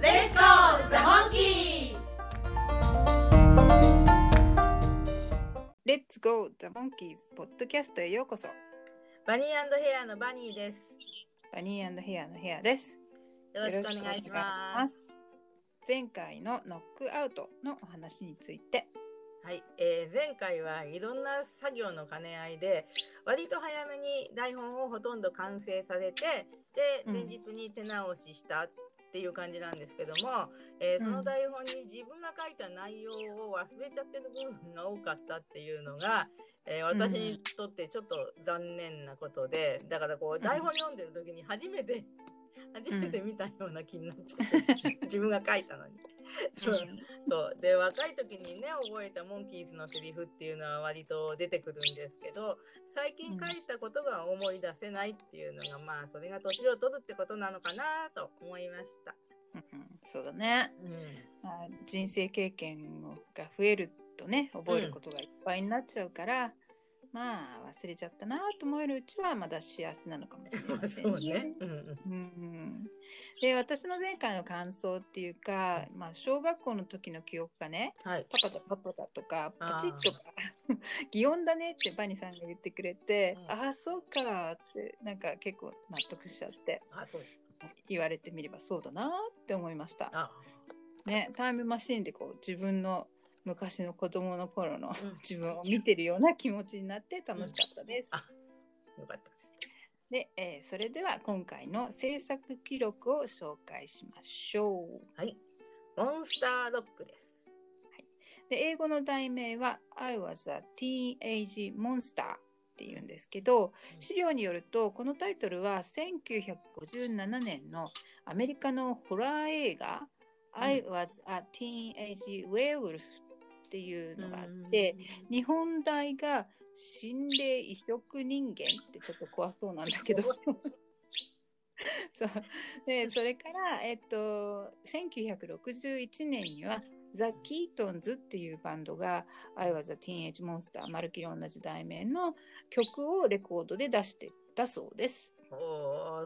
Let's go, the monkeys! レッツゴーザモンキーズポッドキャストへようこそ。バニーヘアのバニーです。バニーヘアのヘアです。よろしくお願いしまます。す前回のノックアウトのお話について。はい、えー前回はいろんな作業の兼ね合いで割と早めに台本をほとんど完成させてでうん。前日に手直ししたっていう感じなんですけども、えーうん。その台本に自分が書いた内容を忘れちゃってる部分が多かったっていうのが、えー私にとってちょっと残念なことでだからこう台本読んでる時に初めて、初めて見たような気になっちゃって、自分が書いたのに。そう。そう。で若い時にね覚えたモンキーズのセリフっていうのは割と出てくるんですけど最近書いたことが思い出せないっていうのが、まあそれが年を取るってことなのかなと思いました。うんうん。そうだね、うん。まあ、人生経験が増えるとね覚えることがいっぱいになっちゃうから、まあ忘れちゃったなと思えるうちはまだ幸せなのかもしれません そうね。うんうんで私の前回の感想っていうか、まあ、小学校の時の記憶がねはい。パパだパパだとかパチッとか 擬音だねってバニさんが言ってくれて、うんああそうかってなんか結構納得しちゃってあ、そう。言われてみればそうだなって思いました。あ、ね、タイムマシーンでこう自分の昔の子供の頃のうん自分を見てるような気持ちになって楽しかったです。あ、よかったです。で、えーそれでは今回の制作記録を紹介しましょう。はい。モンスターロックです。で英語の題名は I was a teenage monster っていうんですけどうん資料によるとこのタイトルは1957年のアメリカのホラー映画、I was a teenage werewolf っていうのがあって、日本題が心霊移植人間ってちょっと怖そうなんだけど そうでそれから、えっと、1961年にはザ・キートンズっていうバンドが「I was a Teenage Monster」まるっきり同じ題名の曲をレコードで出してたそうです。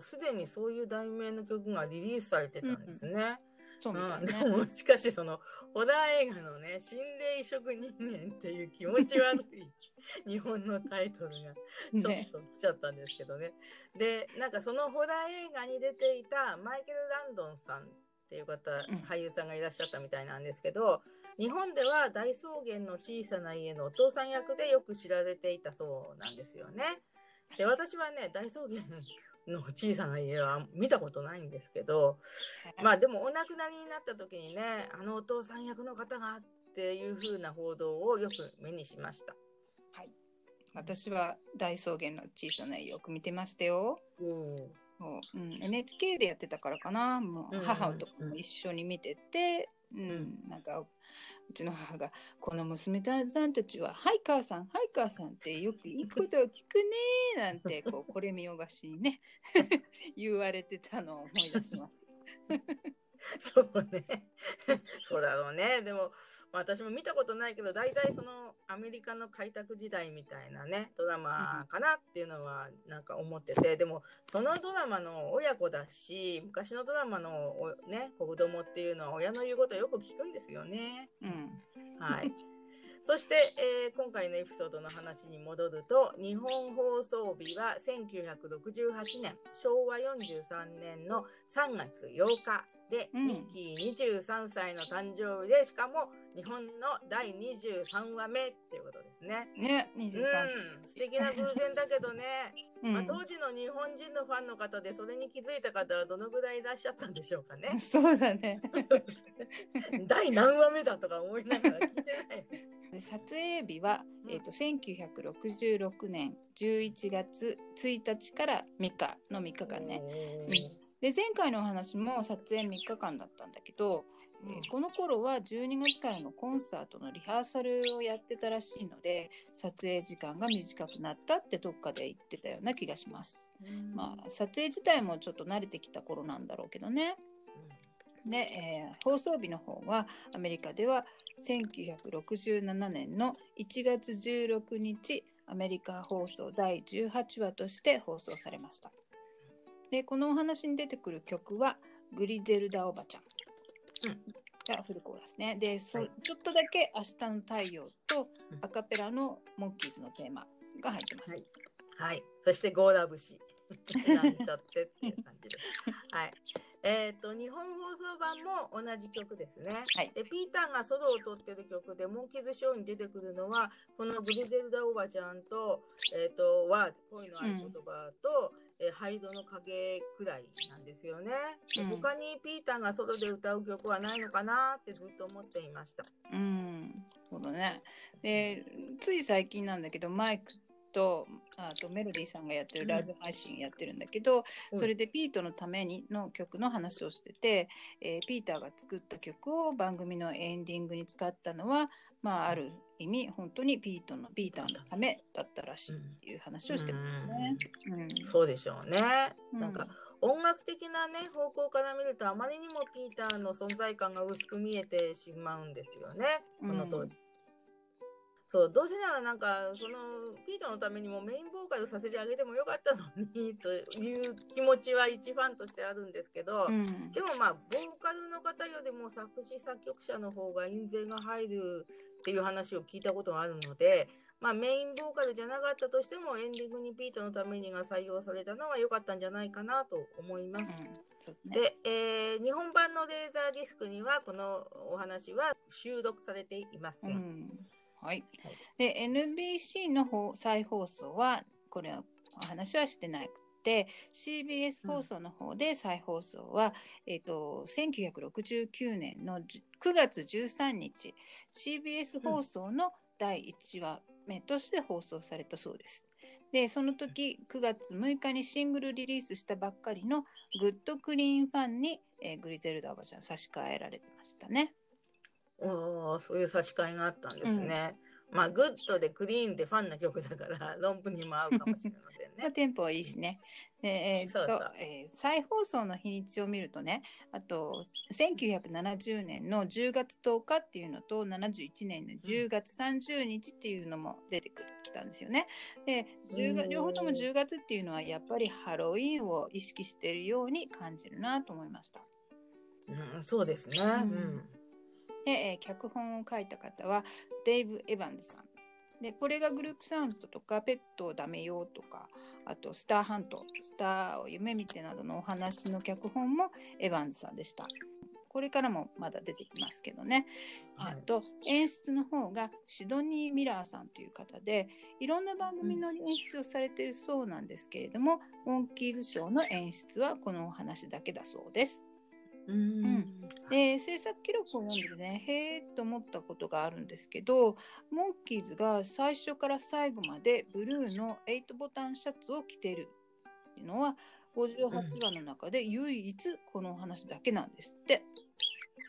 すでにそういう題名の曲がリリースされてたんですね。そうみたうん、でいね。もしかしそのホラー映画のね「心霊移植人間」っていう気持ち悪い 日本のタイトルがちょねっと来ちゃったんですけどね。でなんかそのホラー映画に出ていたマイケル・ランドンさんっていう方、うん俳優さんがいらっしゃったみたいなんですけど日本では大草原の小さな家のお父さん役でよく知られていたそうなんですよね。で私はね大草原の小さな家は見たことないんですけどまあでもお亡くなりになった時にねあのお父さん役の方がっていう風な報道をよく目にしました。私は大草原の小さな家よく見てましたよ。そう。うん、NHK でやってたからかな。もう母とかも一緒に見てて、うん。なんかうちの母が「この娘さんたちは「はい母さんはい母さん」ってよくいいことを聞くね」なんて こうこれ見よがしにね 言われてたのを思い出します。そうね。そうだろうね。でも、まあ私も見たことないけど、大体そのアメリカの開拓時代みたいなね、ドラマかなっていうのはなんか思ってて、でも、そのドラマの親子だし、昔のドラマのおね、子供っていうのは親の言うことをよく聞くんですよね。うんはい。そして、えー今回のエピソードの話に戻ると、日本放送日は1968年、昭和43年の3月8日で、うんミッキー23歳の誕生日で、しかも日本の第23話目っていうことですね。ね23歳。うん、素敵な偶然だけどね、うんまあ、当時の日本人のファンの方でそれに気づいた方はどのぐらいいらっしゃったんでしょうかね。そうだね。第何話目だとか思いながら聞いてない。で撮影日は、うんえー、と1966年11月1日から3日の3日間ね。おーで前回のお話も撮影3日間だったんだけど、えーこの頃は12月からのコンサートのリハーサルをやってたらしいので撮影時間が短くなったってどっかで言ってたような気がします。まあ撮影自体もちょっと慣れてきた頃なんだろうけどね。で、えー放送日の方はアメリカでは1967年の1月16日アメリカ放送第18話として放送されました。でこのお話に出てくる曲は「グリゼルダおばちゃん」がフルコーラスね。でそはいちょっとだけ「明日の太陽」とうんアカペラのモンキーズのテーマが入ってます。はいはい。そしてゴーラ節。なんちゃってっていう感じです。はい。えっ、と日本放送版も同じ曲ですね。はいでピーターがソロを取ってる曲でモンキーズショーに出てくるのはこのグリゼルダおばちゃんとえっ、とワーズ恋の合言葉と、えーハイドの影くらいなんですよね。でうん他にピーターがソロで歌う曲はないのかなってずっと思っていました。うん、そうだね。で、つい最近なんだけど、マイクと、あとメロディーさんがやってるライブ配信やってるんだけど、うんそれでピートのためにの曲の話をしてて、えーピーターが作った曲を番組のエンディングに使ったのは、まあ、ある意味、本当にピートの、ピーターのためだったらしいっていう話をしてますね。うん。そうでしょうね。うんなんか音楽的なね方向から見るとあまりにもピーターの存在感が薄く見えてしまうんですよねこの当時。そうどうせならなんかそのピーターのためにもメインボーカルさせてあげてもよかったのにという気持ちは一ファンとしてあるんですけど、うんでもまあボーカルの方よりも作詞作曲者の方が印税が入るっていう話を聞いたことがあるので、まあ、メインボーカルじゃなかったとしてもエンディングにピートのためにが採用されたのは良かったんじゃないかなと思います。そうねで、えー日本版のレーザーディスクにはこのお話は収録されていません。うんはいはい。で NBC の方再放送はこれはお話はしてなくて CBS 放送の方で再放送は、えっ、と1969年のじ9月13日 CBS 放送の第1話目として放送されたそうです。でその時9月6日にシングルリリースしたばっかりの「 Good Clean Fun に」えーグリゼルダおばちゃん差し替えられてましたね。おーそういう差し替えがあったんですね。まあ Good で Clean で Fun な曲だから romp にも合うかもしれませんまあ、ね。テンポはいいしね。でえーっとえー再放送の日にちを見るとね、あと1970年の10月10日っていうのと71年の10月30日っていうのも出てくるきたんですよね。で10月うん両方とも10月っていうのはやっぱりハロウィーンを意識しているように感じるなと思いました。うん、そうですね。んうんで、えー脚本を書いた方はデイブ・エヴァンズさん。で、これがグループサウンズとか、ペットをダメよとか、あと、スターハント、スターを夢見てなどのお話の脚本もエヴァンズさんでした。これからもまだ出てきますけどね。はいあと、演出の方がシドニー・ミラーさんという方で、いろんな番組の演出をされているそうなんですけれども、モンキーズショーの演出はこのお話だけだそうです。うん。で制作記録を読んでねへえと思ったことがあるんですけどモンキーズが最初から最後までブルーの8ボタンシャツを着てるっていうのは58話の中で唯一このお話だけなんですって。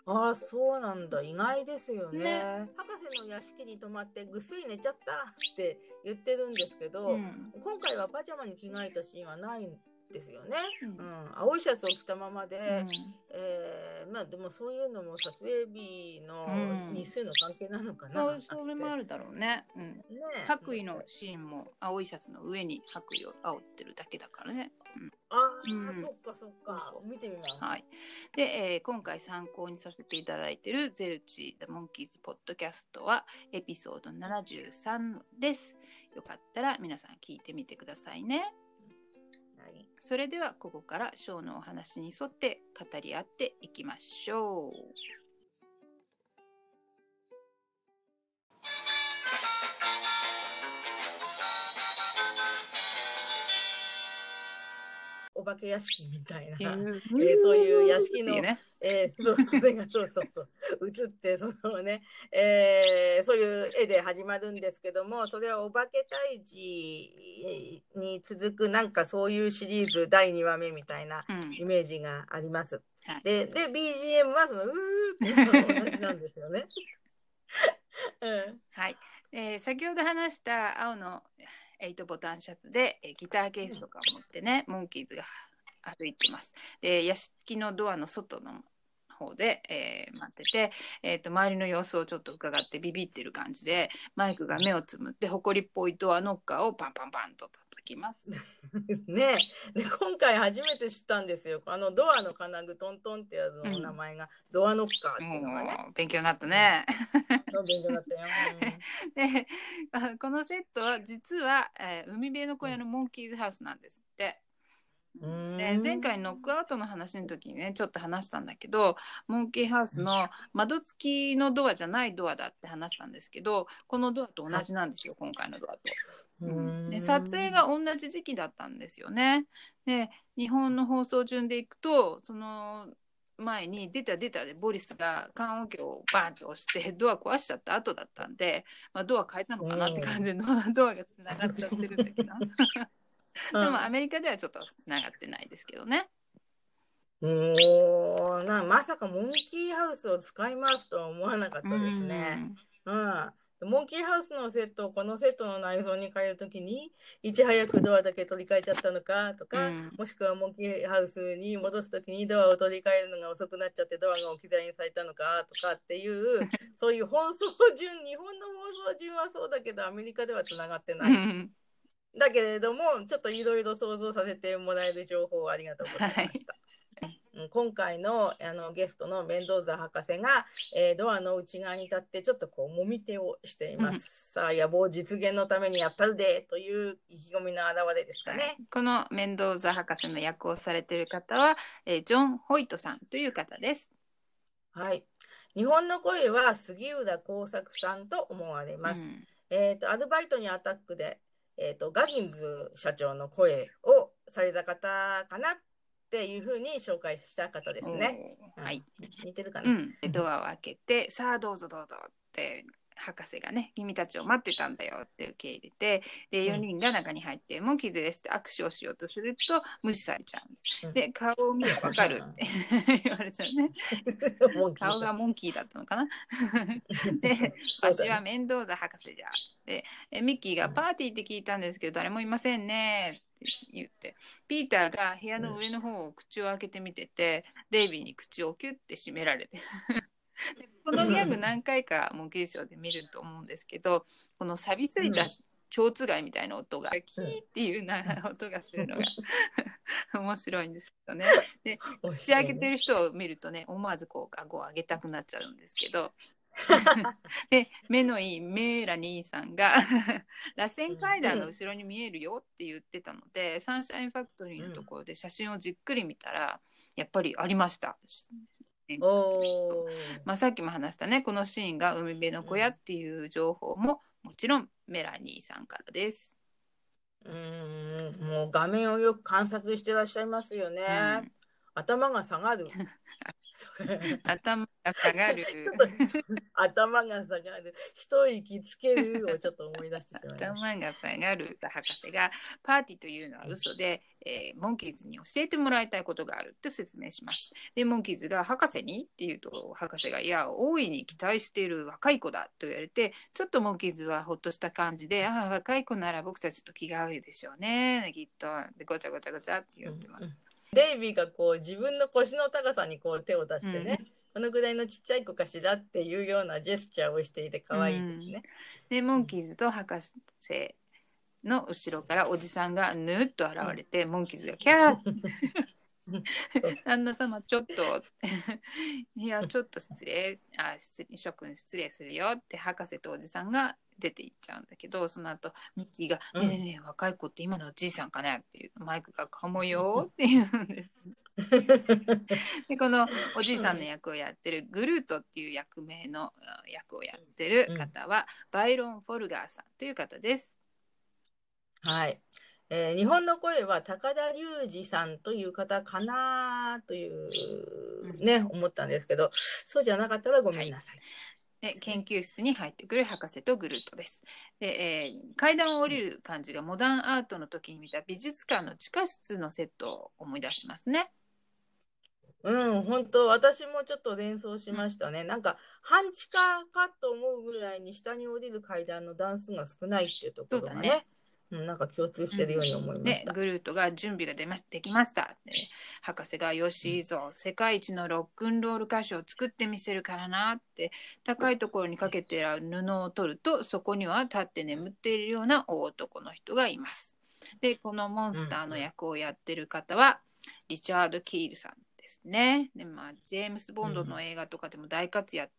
ああそうなんだ。意外ですよね。ね。博士の屋敷に泊まってぐっすり寝ちゃったって言ってるんですけど、うん。今回はパジャマに着替えたシーンはないんですよね。うんうん、青いシャツを着たままで、うんえーまあでもそういうのも撮影日のうん日数の関係なのかな。そうそれもあるだろうね。うんね白衣のシーンも青いシャツの上に白衣を煽ってるだけだからね。ああ、うんそっかそっかそうそう見てみます。はい。で、えー今回参考にさせていただいているゼルチー・モンキーズ・ポッドキャストはエピソード73です。よかったら皆さん聞いてみてくださいね。にそれではここからショーのお話に沿って語り合っていきましょう。お化け屋敷みたいな。えーえーそういう屋敷のねえーそう、それがそうそうそう、映って、そのね、えーそういう絵で始まるんですけども、それはお化け退治に続く、なんかそういうシリーズ第2話目みたいなうんイメージがあります。はいで、で、BGM はその、うーっていうのと同じなんですよね。うん。はい、えー先ほど話した青の8ボタンシャツで、えーギターケースとかを持ってね、モンキーズが歩いてます。で屋敷のドアの外の方で、えー待ってて、えー、と周りの様子をちょっと伺ってビビってる感じでマイクが目をつむって埃っぽいドアノッカーをパンパンパンと叩きます。ねで今回初めて知ったんですよ。あのドアの金具トントンってやつの名前が、ドアノッカーっていうのがね。勉強になったね。の勉強だったよ、であこのセットは実は、えー海辺の小屋のモンキーズハウスなんですって。うん。で前回ノックアウトの話の時にねちょっと話したんだけどモンキーハウスの窓付きのドアじゃないドアだって話したんですけどこのドアと同じなんですよ今回のドアと。うん。で撮影が同じ時期だったんですよね。で日本の放送順でいくとその前に出た出たでボリスが棺桶をバーンと押してドア壊しちゃった後だったんで、まあ、ドア変えたのかなって感じでドアドアがつながっちゃってるんだけど。でもアメリカではちょっとつながってないですけどね。おーなまさかモンキーハウスを使いますとは思わなかったですね。うんモンキーハウスのセットをこのセットの内装に変えるときにいち早くドアだけ取り替えちゃったのかとか、うんもしくはモンキーハウスに戻すときにドアを取り替えるのが遅くなっちゃってドアが置き去りにされたのかとかっていう そういう放送順日本の放送順はそうだけどアメリカではつながってない。うんだけれどもちょっといろいろ想像させてもらえる情報をありがとうございました。うん今回のあのゲストのメンドーザ博士が、えードアの内側に立ってちょっとこうもみ手をしていまうんす。さあ野望実現のためにやったるでという意気込みの表れですかね。このメンドーザ博士の役をされている方は、えージョン・ホイトさんという方です。はい。日本の声は杉浦耕作さんと思われます。うんえっ、とアルバイトにアタックでえっ、とガギンズ社長の声をされた方かなっていうふうに紹介した方ですね。はい。似てるかな？うん、でドアを開けて「さあどうぞどうぞ」って博士がね「君たちを待ってたんだよ」って受け入れてで4人が中に入って「モンキーズです」って握手をしようとすると無視されちゃううん。で顔を見ればわかるって言われちゃうね。顔がモンキーだったのかな？で「わしは面倒だ博士じゃ」でえミッキーが「パーティーって聞いたんですけど誰もいませんね」って言って。ピーターが部屋の上の方を口を開けてみてて、デイビーに口をキュッて閉められて。で このギャグ何回かモンキーショーで見ると思うんですけどこの錆びついた蝶つがいみたいな音がキーっていうな音がするのが 面白いんですけどね。で 口開けてる人を見るとね思わずこう顎を上げたくなっちゃうんですけどで目のいいメーラニーさんが 螺旋階段が後ろに見えるよって言ってたので、サンシャインファクトリーのところで写真をじっくり見たらやっぱりありました。まあ、さっきも話したねこのシーンが海辺の小屋っていう情報ももちろんメラニーさんからです。うーんもう画面をよく観察してらっしゃいますよね。うん頭が下がる。頭が下がる ちょっと頭が下がる一息つけるをちょっと思い出してしまいました。頭が下がる博士がパーティーというのは嘘で、えーモンキーズに教えてもらいたいことがあるって説明します。でモンキーズが博士にって言うと博士がいや大いに期待している若い子だと言われてちょっとモンキーズはほっとした感じでああ若い子なら僕たちと気が合うでしょうねきっとでごちゃごちゃごちゃって言ってます。デイビーがこう自分の腰の高さにこう手を出してね、このぐらいのちっちゃい子かしらっていうようなジェスチャーをしていて可愛いですね。でモンキーズと博士の後ろからおじさんがぬっと現れて、モンキーズがキャー旦那様ちょっと いやちょっと失礼あ失礼諸君失礼するよって博士とおじさんが出て行っちゃうんだけどその後ミッキーが「うんねえねえねえ若い子って今のおじいさんかね?」っていうマイクが「かもよ」って言うんです。でこのおじいさんの役をやってるグルートっていう役名のあ役をやってる方は、バイロン・フォルガーさんという方です。はい。えー日本の声は高田隆二さんという方かなというね、思ったんですけど、そうじゃなかったらごめんなさい。で研究室に入ってくる博士とグルートです。で、えー階段を降りる感じがモダンアートの時に見た美術館の地下室のセットを思い出しますね。うん、本当私もちょっと連想しましたね。なんか、半地下かと思うぐらいに下に降りる階段の段数が少ないっていうところがね、なんか共通してるように思いまでした。グルートが準備が出まできましたで博士が「よしいいぞ世界一のロックンロール歌手を作ってみせるからな」って高いところにかけてある布を取るとそこには立って眠っているような大男の人がいます。でこのモンスターの役をやってる方はリチャード・キールさんですね。でまあジェームス・ボンドの映画とかでも大活躍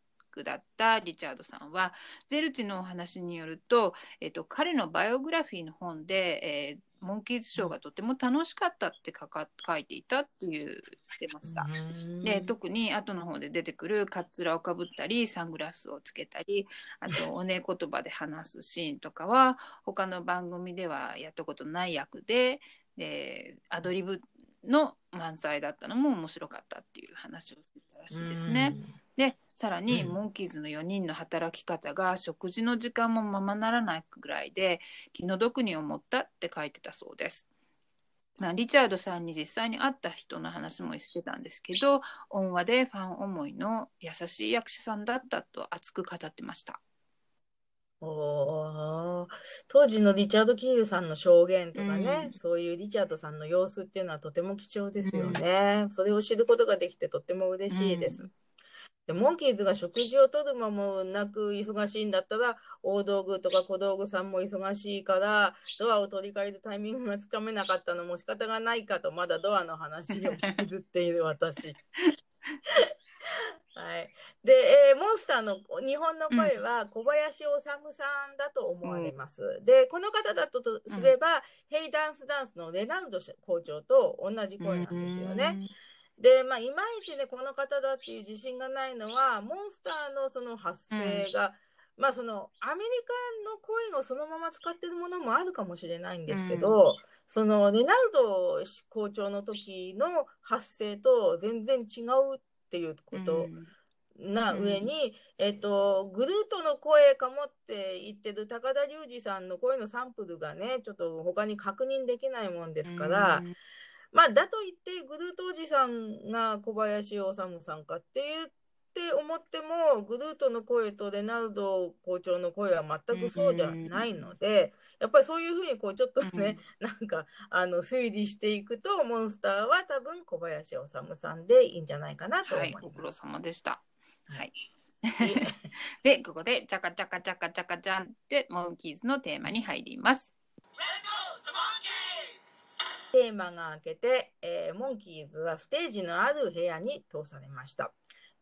だったリチャードさんはゼルチのお話によるとえっと、彼のバイオグラフィーの本で、えーモンキーズショーがとても楽しかったって書か書いていたっていう言ってました。うんで特に後の方で出てくるカツラをかぶったりサングラスをつけたりあとおね言葉で話すシーンとかは他の番組ではやったことない役ででアドリブの満載だったのも面白かったっていう話をしてたらしいですね。でさらに、うんモンキーズの4人の働き方が食事の時間もままならないぐらいで気の毒に思ったって書いてたそうです。まあ、リチャードさんに実際に会った人の話もしてたんですけど恩和でファン思いの優しい役者さんだったと熱く語ってました。おー当時のリチャード・キールさんの証言とかね、うんそういうリチャードさんの様子っていうのはとても貴重ですよね。それを知ることができてとっても嬉しいです。うでモンキーズが食事をとる間もなく忙しいんだったら、大道具とか小道具さんも忙しいから、ドアを取り替えるタイミングがつかめなかったのも仕方がないかと、まだドアの話を引きずっている私。はい。で、えーモンスターの日本の声は小林修さんだと思われます。で、この方だととすれば、ヘイダンスダンスのレナルド校長と同じ声なんですよね。で、まあ、いまいちね、この方だっていう自信がないのは、モンスターのその発声が、まあ、その、アメリカの声をそのまま使ってるものもあるかもしれないんですけど、その、レナルド校長の時の発声と全然違うっていうことな上に、えっと、グルートの声かもって言ってる高田隆二さんの声のサンプルがね、ちょっと他に確認できないもんですから、まあ、だと言って、グルートおじさんが小林修さんかって言って思っても、グルートの声とレナルド校長の声は全くそうじゃないので、やっぱりそういうふうにこうちょっとね、なんかあの推理していくと、モンスターは多分小林修さんでいいんじゃないかなと思はいい、ます。ご苦労様でした。はい。い で、ここで、チャカチャカチャカチャカチャンって、モンキーズのテーマに入ります。テーマが明けて、えーモンキーズはステージのある部屋に通されました。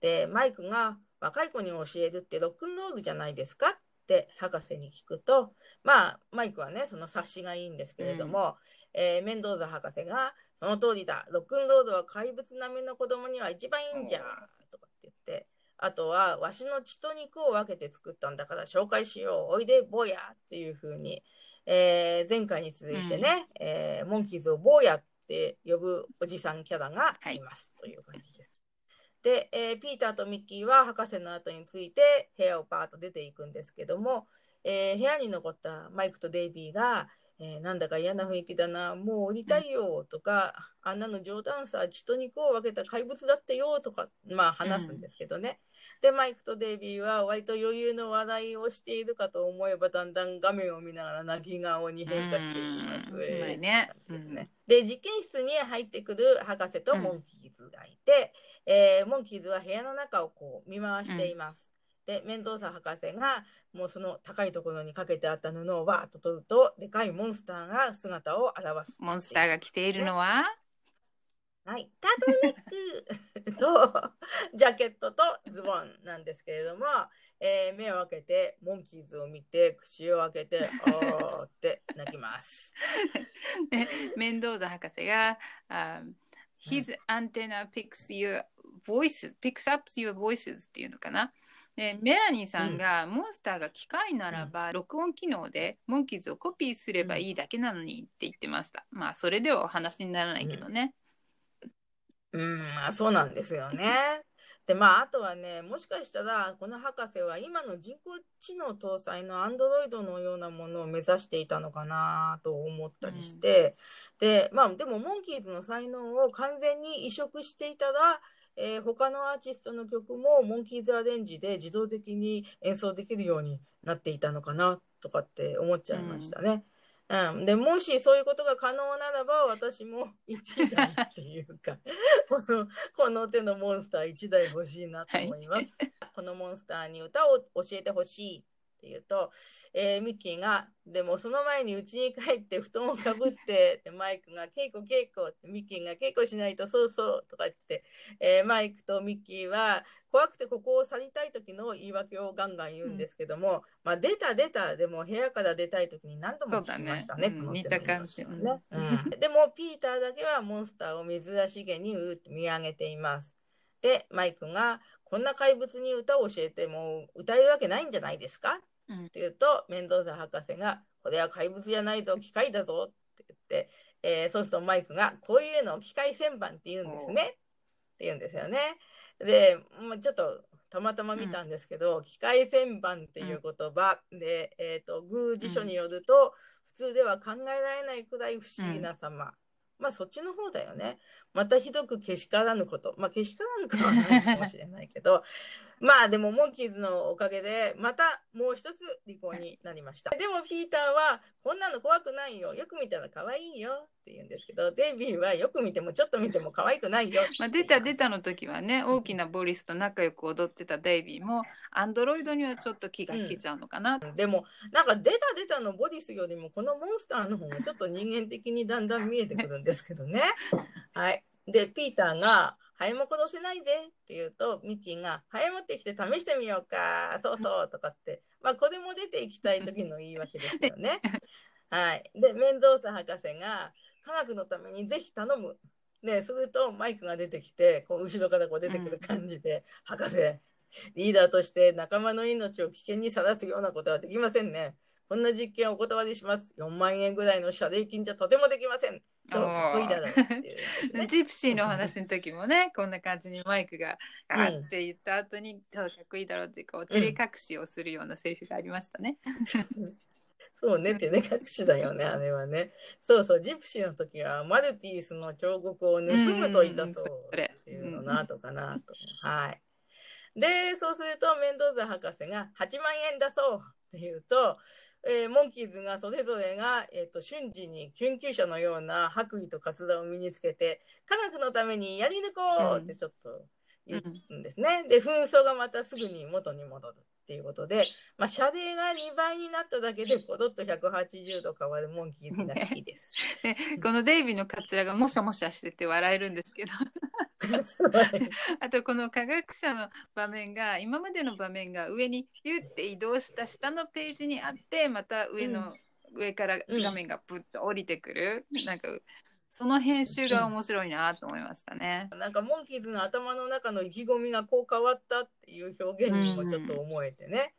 で、マイクが若い子に教えるってロックンロールじゃないですか？って博士に聞くと、まあ、マイクはね、その察しがいいんですけれども、えーメンドーザ博士が、その通りだ、ロックンロールは怪物並みの子供には一番いいんじゃ、とかって言って、あとは、わしの血と肉を分けて作ったんだから紹介しよう、おいで、坊やっていう風に、えー前回に続いてね、えーモンキーズを坊やって呼ぶおじさんキャラがいます、という感じです。で、えーピーターとミッキーは博士の後について部屋をパーッと出ていくんですけども、えー部屋に残ったマイクとデイビーが、えーなんだか嫌な雰囲気だな、もう降りたいよとか、あんなの冗談さ、血と肉を分けた怪物だってよとか、まあ話すんですけどね。で、マイクとデイビーは割と余裕の笑いをしているかと思えば、だんだん画面を見ながら泣き顔に変化していきます。うんえーねですね。で、実験室に入ってくる博士とモンキーズがいて、えーモンキーズは部屋の中をこう見回しています。で、メンドーサ博士が、もうその高いところにかけてあった布をわーっと取ると、でかいモンスターが姿を現す。モンスターが着ているのは、はい、タートルネックと ジャケットとズボンなんですけれども、えー目を開けてモンキーズを見て口を開けて「おー」って泣きます。ねメンドーザ博士が、あ His antenna picks your voices, picks up your voices っていうのかな？でメラニーさんが、モンスターが機械ならば、録音機能でモンキーズをコピーすればいいだけなのにって言ってました。まあそれではお話にならないけどね。うん、まあそうなんですよね。で、まあ、あとはね、もしかしたら、この博士は今の人工知能搭載のアンドロイドのようなものを目指していたのかなと思ったりして、で、まあ、でも、モンキーズの才能を完全に移植していたら、えー他のアーティストの曲もモンキーズアレンジで自動的に演奏できるようになっていたのかなとかって思っちゃいましたね。うん、でもしそういうことが可能ならば私も1台っていうか このこの手のモンスター1台欲しいなと思います。このモンスターに歌を教えてほしいって言うと、えーミッキーが、でもその前に家に帰って布団をかぶって、でマイクが稽古稽古って、ミッキーが稽古しないとそうそうとか言って、えーマイクとミッキーは怖くてここを去りたい時の言い訳をガンガン言うんですけども、まあ出た出たでも部屋から出たい時に何度も聞きましたね。ねうんこの手の似た感じねうんでもピーターだけはモンスターを珍しげにうーって見上げています。で、マイクが、こんな怪物に歌を教えても歌えるわけないんじゃないですかうんって言うと、メンドーザ博士が、これは怪物じゃないぞ、機械だぞって言って、えーそうするとマイクが、こういうのを機械旋盤って言うんですね。って言うんですよね。で、もうちょっと、たまたま見たんですけど、機械旋盤っていう言葉で、えっ、と、グー辞書によると、普通では考えられないくらい不思議な様。まあそっちの方だよね。またひどくけしからぬこと。まあけしからぬくはないかもしれないけど、まあでもモンキーズのおかげで、またもう一つ離婚になりました。でもピーターは、こんなの怖くないよ。よく見たら可愛いよって言うんですけど、デイビーはよく見てもちょっと見ても可愛くないよい ます出た出たの時はね大きなボリスと仲良く踊ってたデイビーもアンドロイドにはちょっと気が引けちゃうのかな、でも、なんか出た出たのボディスよりも、このモンスターの方がちょっと人間的にだんだん見えてくるんですけどね。はい。で、ピーターが、ハエも殺せないでって言うと、ミッキーが、ハエ持ってきて試してみようか、そうそうとかって、まあ、これも出ていきたい時の言い訳ですよね。はい。で、メンドーサ博士が、科学のためにぜひ頼む。で、するとマイクが出てきて、こう後ろからこう出てくる感じで、博士、リーダーとして仲間の命を危険にさらすようなことはできませんね。こんな実験をお断りします。4万円ぐらいの謝礼金じゃとてもできません。どうかっこいいだろうっていうね。ジプシーの話の時もねこんな感じにマイクが「あーって言った後に「どうかっこいいだろう」ってこう照れ隠しをするようなセリフがありましたね。そうね、照れ隠しだよね、あれはね。そうそう、ジプシーの時はマルティースの彫刻を盗むといたそうっていうのなとかなと。はい。で、そうするとメンドーザ博士が8万円出そうって言うと、えーモンキーズがそれぞれが、えー、と瞬時に研究者のような白衣とカツラを身につけて科学のためにやり抜こうってちょっと言うんですね。で紛争がまたすぐに元に戻るっていうことで、まあ、射程が2倍になっただけでコロッと180度変わるモンキーズが好きです。で このデイビーのカツラがもしゃもしゃしてて笑えるんですけど あとこの科学者の場面が今までの場面が上にピュって移動した下のページにあってまた上の、上から画面がプッと降りてくる、なんかその編集が面白いなと思いましたね。なんかモンキーズの頭の中の意気込みがこう変わったっていう表現にもちょっと思えてね。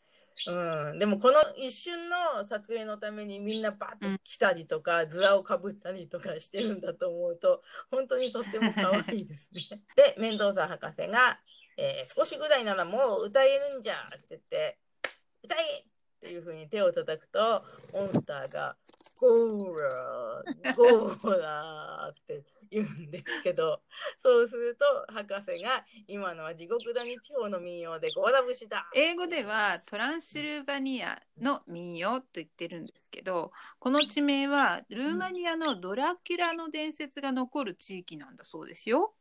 うん、でもこの一瞬の撮影のためにみんなバッと来たりとか、ズラをかぶったりとかしてるんだと思うと 本当にとっても可愛いですね。でメンドーザ博士が、えー少しぐらいならもう歌えるんじゃって言って「歌え!」っていうふうに手を叩くとモンスターが「ゴーラーゴーラー」って言うんですけど そうすると博士が今のは地獄谷地方の民謡でゴーラ節だ。英語ではトランシルバニアの民謡と言ってるんですけどこの地名はルーマニアのドラキュラの伝説が残る地域なんだそうですよ。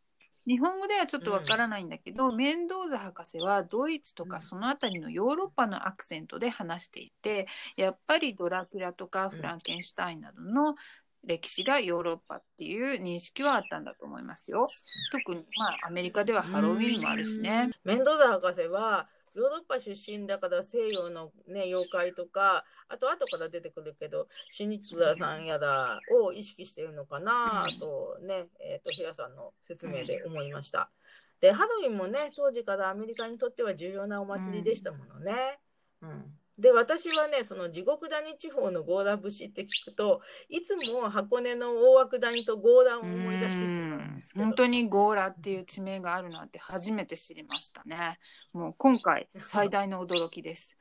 日本語ではちょっとわからないんだけど、メンドーザ博士はドイツとかその辺りのヨーロッパのアクセントで話していてやっぱりドラキュラとかフランケンシュタインなどの歴史がヨーロッパっていう認識はあったんだと思いますよ。特にまあアメリカではハロウィンもあるしね。メンドーザ博士はヨーロッパ出身だから西洋の、ね、妖怪とかあと後から出てくるけどシュニッツラさんやらを意識しているのかなとね、えー、とヘアさんの説明で思いました。でハロウィンもね当時からアメリカにとっては重要なお祭りでしたものね。うんで、私はね、その地獄谷地方のゴーダ節って聞くと、いつも箱根の大涌谷とゴーダンを思い出してしまうんですけど。本当にゴーラっていう地名があるなんて初めて知りましたね。もう今回 最大の驚きです。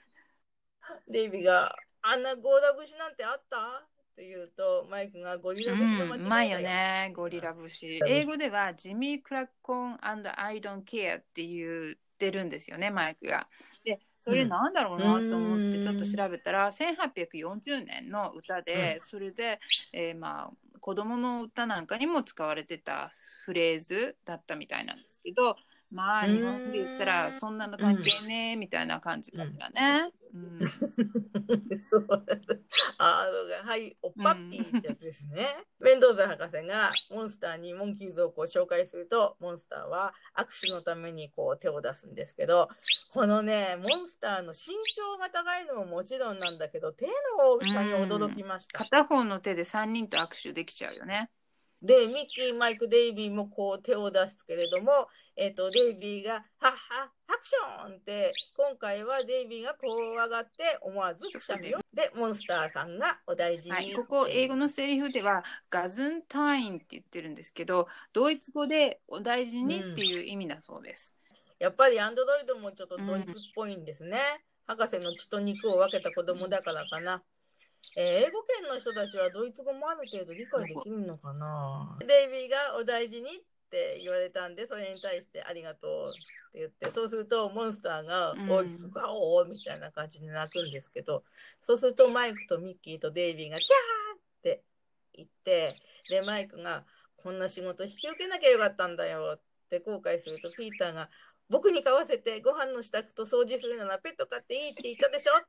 デイビーが、あんなゴーダ節なんてあった？って言うと、マイクがゴリラ節の間違いだうん、うまいよね、ゴリラ節。英語ではジミー・クラッコン I don't care って言ってるんですよね、マイクが。で、それなんだろうなと思ってちょっと調べたら、1840年の歌で、それで、えーまあ、子供の歌なんかにも使われてたフレーズだったみたいなんですけど、まあ、日本で言ったら、そんなの関係ねえみたいな感じかしらね。うん そうあのが、はい、おっぱっぴーってやつですね。メンドーザ博士がモンスターにモンキーズをこう紹介すると、モンスターは握手のためにこう手を出すんですけど、このね、モンスターの身長が高いのももちろんなんだけど、手の大きさに驚きました。片方の手で3人と握手できちゃうよね。で、ミッキー、マイク、デイビーもこう手を出すけれども、えっ、と、デイビーが、はっは、ハクションって、今回はデイビーがこう上がって思わずくしゃみを。で、モンスターさんがお大事に。はい、ここ英語のセリフではガズンタインって言ってるんですけどドイツ語でお大事にっていう意味だそうです。やっぱりアンドロイドもちょっとドイツっぽいんですね。博士の血と肉を分けた子供だからかな。えー英語圏の人たちはドイツ語もある程度理解できるのかな？デイビーがお大事にって言われたんで、それに対してありがとうって言って、そうするとモンスターがうん。大きくガオーみたいな感じで泣くんですけど、そうするとマイクとミッキーとデイビーがキャーって言って、で、マイクがこんな仕事引き受けなきゃよかったんだよって後悔すると、ピーターが僕に買わせてご飯の支度と掃除するならペット飼っていいって言ったでしょっ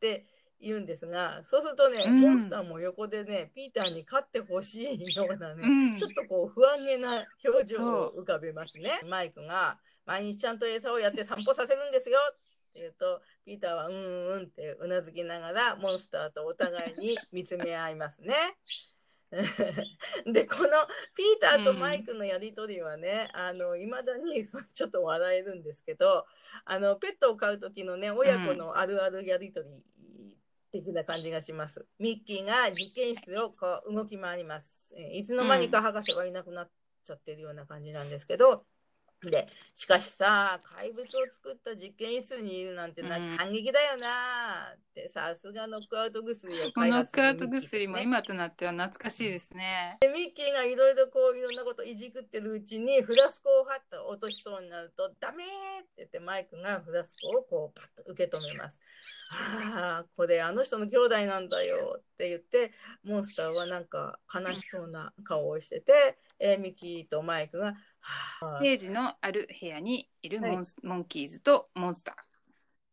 て言うんですが、そうするとね、うんモンスターも横でね、ピーターに飼ってほしいようなね、うんちょっとこう不安げな表情を浮かべますね。マイクが毎日ちゃんと餌をやって散歩させるんですよって言うと、ピーターはうんうんってうなずきながらモンスターとお互いに見つめ合いますね。で、このピーターとマイクのやりとりはね、あの、未だにちょっと笑えるんですけど、あの、ペットを飼う時のね、親子のあるあるやりとり的な感じがします。ミッキーが実験室をこう動き回ります。えーいつの間にか博士がいなくなっちゃってるような感じなんですけど、で、しかしさ、怪物を作った実験室にいるなんてな、うん感激だよなって、さすがノックアウト薬を開発するクアウト薬も今となっては懐かしいですね。でミッキーがいろいろこういろんなこといじくってるうちにフラスコをはっと落としそうになると「ダメ!」って言ってマイクがフラスコをこうパッと受け止めます。ああこれあの人の兄弟なんだよって言ってモンスターはなんか悲しそうな顔をしてて、えーミッキーとマイクが「はステージのある部屋にいるモンス、モンキーズとモンスタ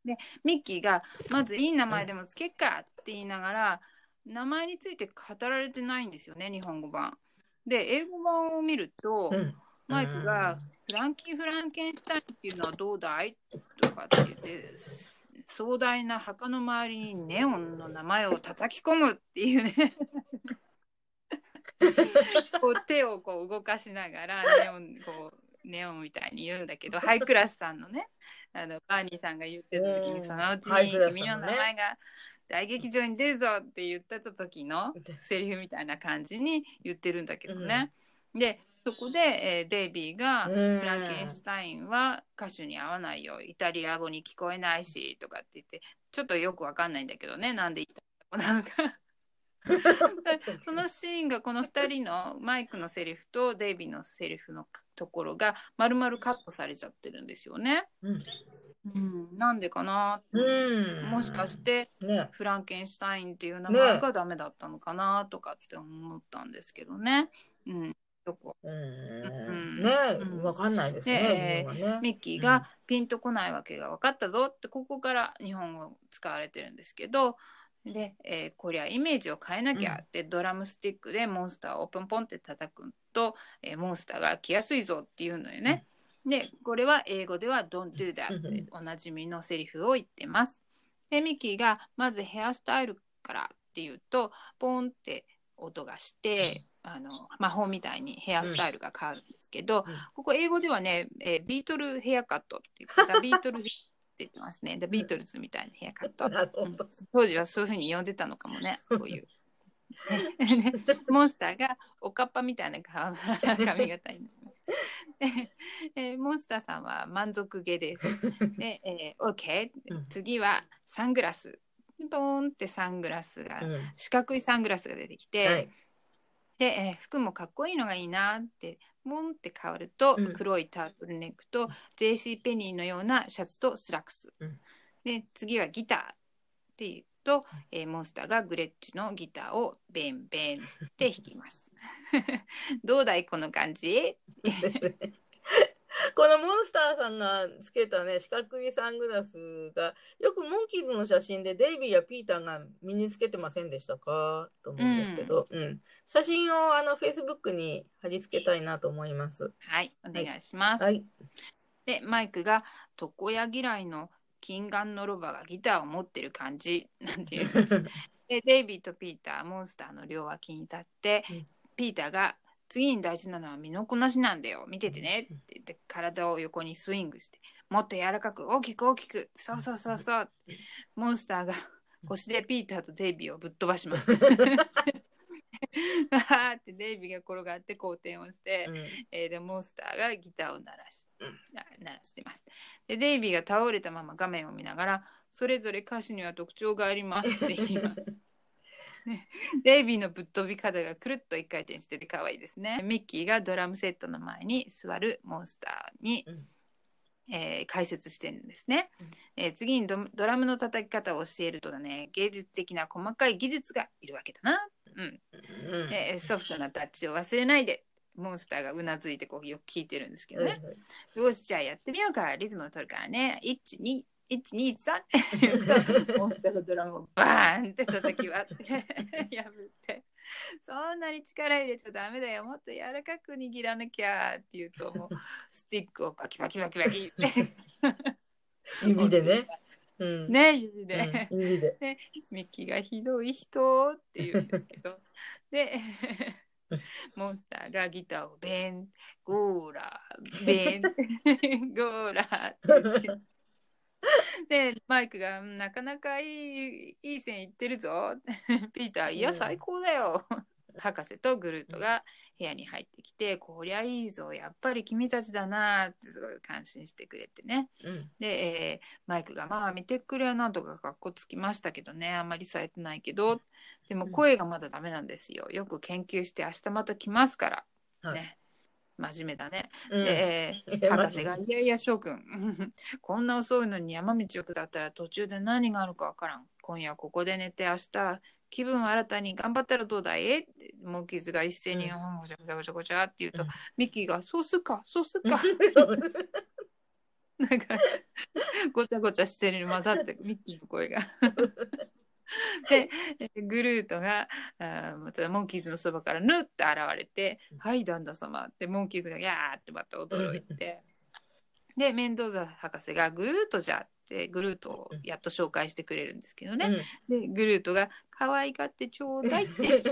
ー。で、ミッキーがまずいい名前でもつけっかって言いながら、名前について語られてないんですよね、日本語版。で、英語版を見ると、うんマイクがフランキー・フランケンシュタインっていうのはどうだいとかって言って、壮大な墓の周りにネオンの名前を叩き込むっていうね。こう手をこう動かしながらネオンこうネオンみたいに言うんだけどハイクラスさんのねあのバーニーさんが言ってた時うん。にそのうちに君の名前が大劇場に出るぞって言ってた時のセリフみたいな感じに言ってるんだけどね。でそこで、えーデイビーが、うん。フランケンシュタインは歌手に合わないよイタリア語に聞こえないしとかって言ってちょっとよくわかんないんだけどねなんでイタリア語な。のか。そのシーンがこの2人のマイクのセリフとデイビーのセリフのところが丸々カットされちゃってるんですよね。うん。うん、なんでかな、うん。もしかしてね。フランケンシュタインっていう名前がダメだったのかなとかって思ったんですけどね。うん、よくうん。かんないですでね。ねミッキーがピンとこないわけが分かったぞってここから日本語使われてるんですけどで、えーこりゃイメージを変えなきゃってドラムスティックでモンスターをポンポンって叩くと、えーモンスターが来やすいぞっていうのよね。でこれは英語では「Don't do that」って おなじみのセリフを言ってます。でミッキーがまずヘアスタイルからっていうとポンって音がしてあの魔法みたいにヘアスタイルが変わるんですけど、うん。ここ英語ではね、えービートルヘアカットって言ってた。ビートル言ってますね。The Beatles みたいなヘアカット。当時はそういうふうに呼んでたのかもね。こういう。ね モンスターがおかっぱみたいな髪髪型に えーモンスターさんは満足げです。で、えー、OK うん次はサングラス。ボーンってサングラスが、うん四角いサングラスが出てきて、はいで、えー服もかっこいいのがいいなってボンって変わると、うん。黒いタートルネックと JC ペニーのようなシャツとスラックス、うん。で次はギターっていうと、えーモンスターがグレッチのギターをベンベンって弾きます。どうだいこの感じ？このモンスターさんがつけたね四角いサングラスがよくモンキーズの写真でデイビーやピーターが身につけてませんでしたか？と思うんですけど、うん。写真をあのフェイスブックに貼り付けたいなと思います。はいお願いします、はい、でマイクが床屋嫌いの金眼のロバがギターを持ってる感じ なんていう でデイビーとピーターモンスターの両脇に立って、うん。ピーターが「次に大事なのは身のこなしなんだよ。見ててね」って言って体を横にスイングして「もっと柔らかく大きく大きく。そうそうそうそう」モンスターが腰でピーターとデイビーをぶっ飛ばします。わーってデイビーが転がって好転をして、うん。えーでモンスターがギターを鳴らし鳴らしてます。でデイビーが倒れたまま画面を見ながらそれぞれ歌手には特徴がありますって言います。ね デイビーのぶっ飛び方がくるっと一回転してて可愛いですね。ミッキーがドラムセットの前に座るモンスターに、うんえー解説してるんですね。うんえー次にドドラムの叩き方を教えるとだね芸術的な細かい技術がいるわけだな。うんうんえーソフトなタッチを忘れないでモンスターがうなずいてこうよく聞いてるんですけどね。よしじゃあやってみようかリズムを取るからね12123って言うとモンスターがドラムをバーンって叩き割って破って。そんなに力入れちゃダメだよ。もっと柔らかく握らなきゃって言うともうスティックをバキバキバキバキって。指でね。うん。ね指で、うん指で。ミッキーがひどい人って言うんですけど。で モンスターがギターをベンゴーラベンゴーラって言って でマイクがうんなかなかいいいい線いってるぞ。ピーターいやうん。最高だよ。博士とグルートが部屋に入ってきてこりゃいいぞ。やっぱり君たちだな。ってすごい感心してくれてね。うん。で、えーマイクが「まあ見てくれなんとかかっこつきましたけどね。あんまりされてないけど。でも声がまだダメなんですよ。よく研究して明日また来ますから」はい。ね真面目だね。うん。で、えー 博士が「いやいや諸君 こんな遅いのに山道を下ったら途中で何があるかわからん。今夜ここで寝て明日気分新たに頑張ったらどうだい?」ってモンキーズが一斉に「ううんごちゃごちゃごちゃごちゃ」って言うと、うん。ミッキーが「そうすっかそうすっか」なんかごちゃごちゃしてるに混ざってミッキーの声が。でえグルートがあーまたモンキーズのそばからぬって現れて「はい旦那様」ってモンキーズが「やー」ってまた驚いてでメンドーザ博士が「グルートじゃ」ってグルートをやっと紹介してくれるんですけどね、でグルートが「可愛がってちょうだい」って。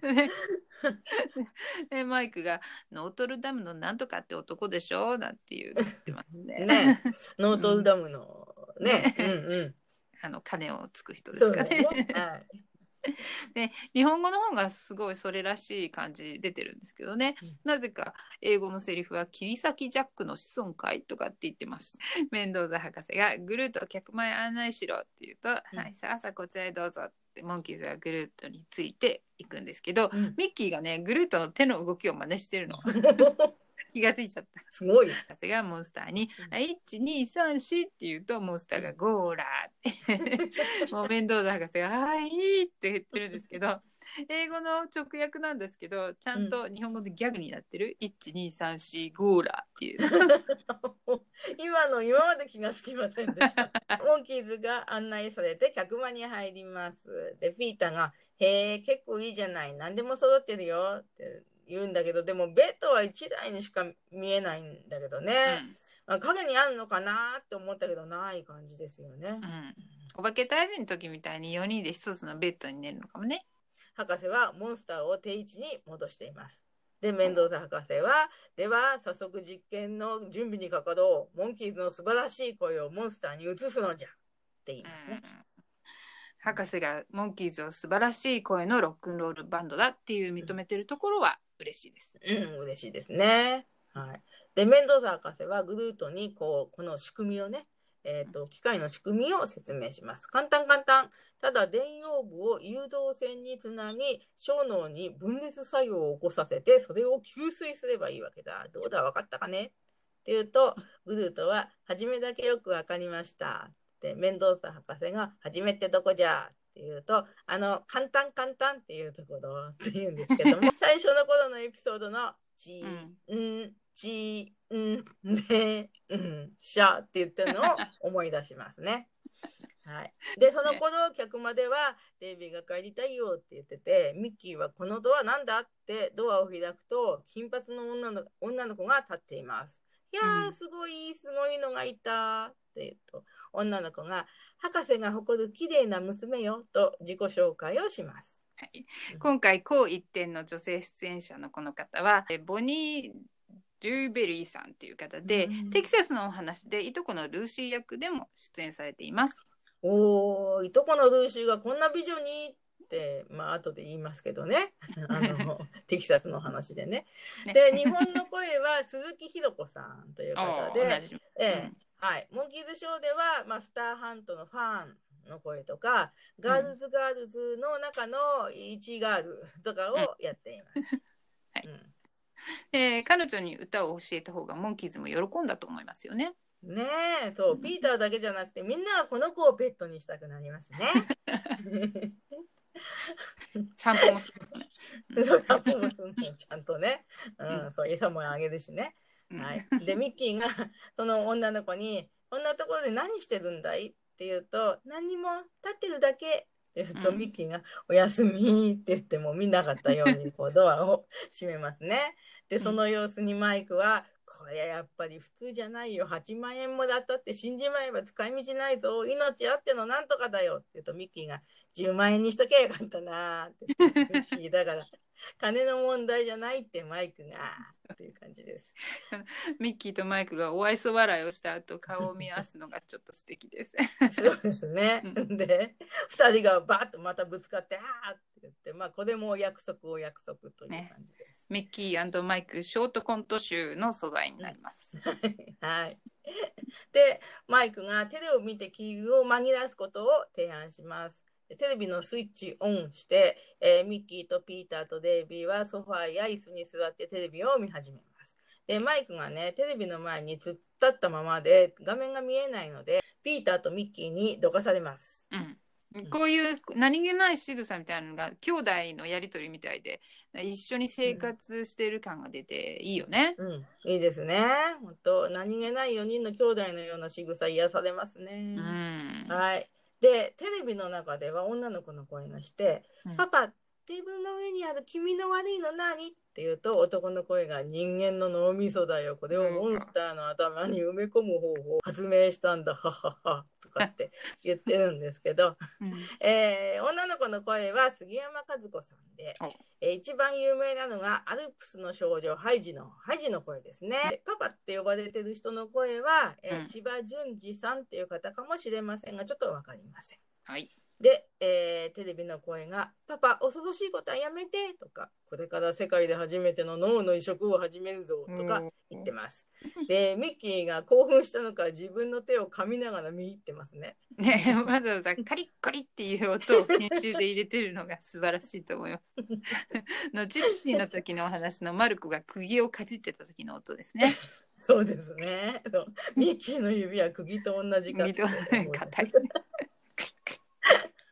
でマイクが「ノートルダムのなんとかって男でしょ?」なんて言ってますね。ね、ノートルダムのね、うんうん。あの鐘をつく人ですかね。はい。で日本語の方がすごいそれらしい感じ出てるんですけどね、うんなぜか英語のセリフは「切り裂きジャックの子孫かい?」とかって言ってます。メンドーザ博士が「グルート客前案内しろ」って言うと「うんはいさあさあこちらへどうぞ」ってモンキーズがグルートについていくんですけど、うんミッキーがねグルートの手の動きを真似してるの 気がついちゃった。すごい。博士がモンスターにうん「1234」って言うとモンスターが「ゴーラー」って もう面倒な博士が「はい」って言ってるんですけど英語の直訳なんですけどちゃんと日本語でギャグになってる「1234ゴーラー」っていう 今の今まで気がつきませんでした。モンキーズが案内されて客間に入ります。で、ピーターが、へえ、結構いいじゃない。何でも揃ってるよって言うんだけど、でもベッドは1台にしか見えないんだけどね。まあ、影にあるのかなって思ったけど、ない感じですよねうん。うんお化け退治の時みたいに4人で1つのベッドに寝るのかもね。博士はモンスターを定位置に戻しています。で、メンドーサ博士は、では、早速実験の準備にかかろう。モンキーズの素晴らしい声をモンスターに移すのじゃ。って言いますね。博士がモンキーズを素晴らしい声のロックンロールバンドだっていう認めてるところは嬉しいです。うん、嬉しいですね。はい。で、メンドーザ博士はグルートに、こう、この仕組みをね、えっ、と、機械の仕組みを説明します。簡単簡単。ただ、電陽部を誘導線につなぎ、小脳に分裂作用を起こさせて、それを吸水すればいいわけだ。どうだ、わかったかね？っていうと、グルートは、初めだけよくわかりました。って、メンドーサ博士が、初めってどこじゃ？っていうと、あの、簡単簡単っていうところって言うんですけども、最初の頃のエピソードの、ち、ん、ち、ん、で、ん、しゃって言ってるのを思い出しますね。はい。で、その頃、客までは、デイビーが帰りたいよって言ってて、ミッキーはこのドアなんだってドアを開くと、金髪の女の女の子が立っています。いやー、うんすごい、すごいのがいたって言うと、女の子が、博士が誇る綺麗な娘よと自己紹介をします。はい、今回高一点の女性出演者のこの方はえボニー・ドゥーベリーさんという方で、うんテキサスのお話でいとこのルーシー役でも出演されています。おー、いとこのルーシーがこんな美女にって、まあ後で言いますけどね。あの、テキサスの話でね。ねで、日本の声は鈴木ひろ子さんという方おで、ええはい。モンキーズショーでは、まあ、スターハントのファンの声とか、ガールズガールズの中のイチガールとかをやっています。はいうんえー彼女に歌を教えた方がモンキーズも喜んだと思いますよね。ねえ、そう、ピーターだけじゃなくて、みんながこの子をペットにしたくなりますね。散歩もする、ね。そう、散歩もするのちゃんとね。う、うんそう、餌もあげるしね。うんはい。で、ミッキーが、その女の子に、こんなところで何してるんだい？って言うと、何にも、立ってるだけ。って言うと、うんミッキーが、おやすみって言っても見なかったように、こう、ドアを閉めますね。で、その様子にマイクは、これやっぱり普通じゃないよ。8万円もらったって死んじまえば使い道ないぞ。命あってのなんとかだよ。って言うと、ミッキーが、10万円にしとけばよかったなーって。ミッキーだから、金の問題じゃないってマイクが、っていう感じです。ミッキーとマイクがお愛想笑いをした後顔を見合わすのがちょっと素敵です。そうですね。うで、二人がバーッとまたぶつかって、あーって言って、まあ、これもお約束お約束という感じです。ミッキーマイクショートコント集の素材になります。はい。で、マイクがテレを見て気を紛らわすことを提案します。でテレビのスイッチオンして、えーミッキーとピーターとデイビーはソファーや椅子に座ってテレビを見始めます。で、マイクがね、テレビの前に突っ立ったままで画面が見えないので、ピーターとミッキーにどかされます。うん、こういう何気ない仕草みたいなのが兄弟のやりとりみたいで一緒に生活している感が出ていいよね。うん、いいですね。本当何気ない4人の兄弟のような仕草癒されますね。うんはい。で、テレビの中では女の子の声がして、うんパパ、テーブルの上にある君の悪いの何？って言うと、男の声が人間の脳みそだよ。これをモンスターの頭に埋め込む方法を発明したんだ。ははは。とかって 言ってるんですけど、うんえー女の子の声は杉山和子さんでお、えー一番有名なのがアルプスの少女ハイジのハイジの声ですね。でパパって呼ばれてる人の声は、えーうん千葉淳二さんっていう方かもしれませんが、ちょっとわかりません。はい。で、えーテレビの声が、パパ、恐ろしいことはやめてとか、これから世界で初めての脳の移植を始めるぞとか言ってます。で、ミッキーが興奮したのか自分の手を噛みながら見入ってますね。ね、わざわざカリッカリっていう音を編集で入れてるのが素晴らしいと思います。のジプシーの時のお話のマルコが釘をかじってた時の音ですね。そうですね。ミッキーの指は釘と同じか釘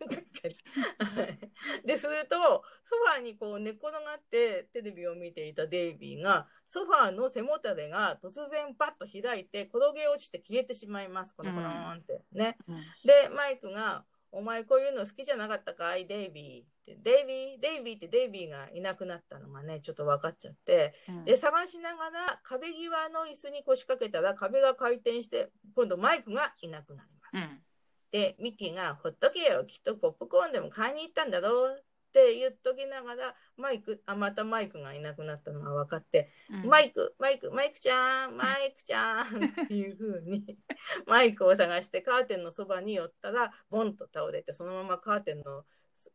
でするとソファーにこう寝転がってテレビを見ていたデイビーがソファーの背もたれが突然パッと開いて転げ落ちて消えてしまいます。コロコローンってね。でマイクが「お前こういうの好きじゃなかったかい？デイビー」って。デイビーデイビーってデイビーがいなくなったのがねちょっと分かっちゃって。うん。で探しながら壁際の椅子に腰掛けたら壁が回転して今度マイクがいなくなります。うんで、ミッキーが、ほっとけよ、きっとポップコーンでも買いに行ったんだろうって言っときながら、マイク、あ、またマイクがいなくなったのが分かって、うんマイク、マイク、マイクちゃん、マイクちゃん っていう風に、マイクを探してカーテンのそばに寄ったら、ボンと倒れて、そのままカーテンの、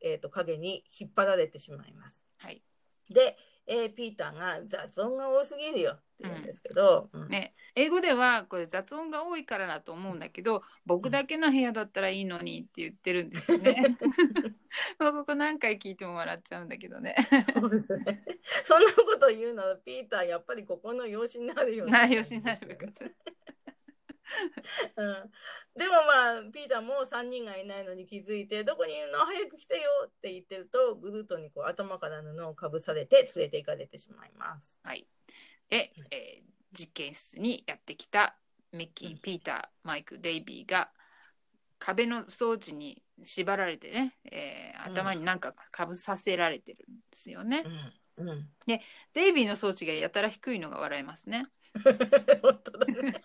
えー、と影に引っ張られてしまいます。はい。で、えーピーターが雑音が多すぎるよって言うんですけど、うんね、英語ではこれ雑音が多いからだと思うんだけど僕だけの部屋だったらいいのにって言ってるんですよね。まあここ何回聞いても笑っちゃうんだけどね。そうですねそんなこと言うなら、ピーター、やっぱりここの養子になるよなよ しになるべく。うんでもまあ、ピーターも3人がいないのに気づいて、どこにいるの早く来てよって言ってると、グルートにこう頭から布をかぶされて連れて行かれてしまいます。はい。で、えー実験室にやってきたミッキー、ピーター、マイク、デイビーが壁の装置に縛られてね、えー頭になんかかぶさせられてるんですよね。うん。うん。デイビーの装置がやたら低いのが笑えますね。本当だね。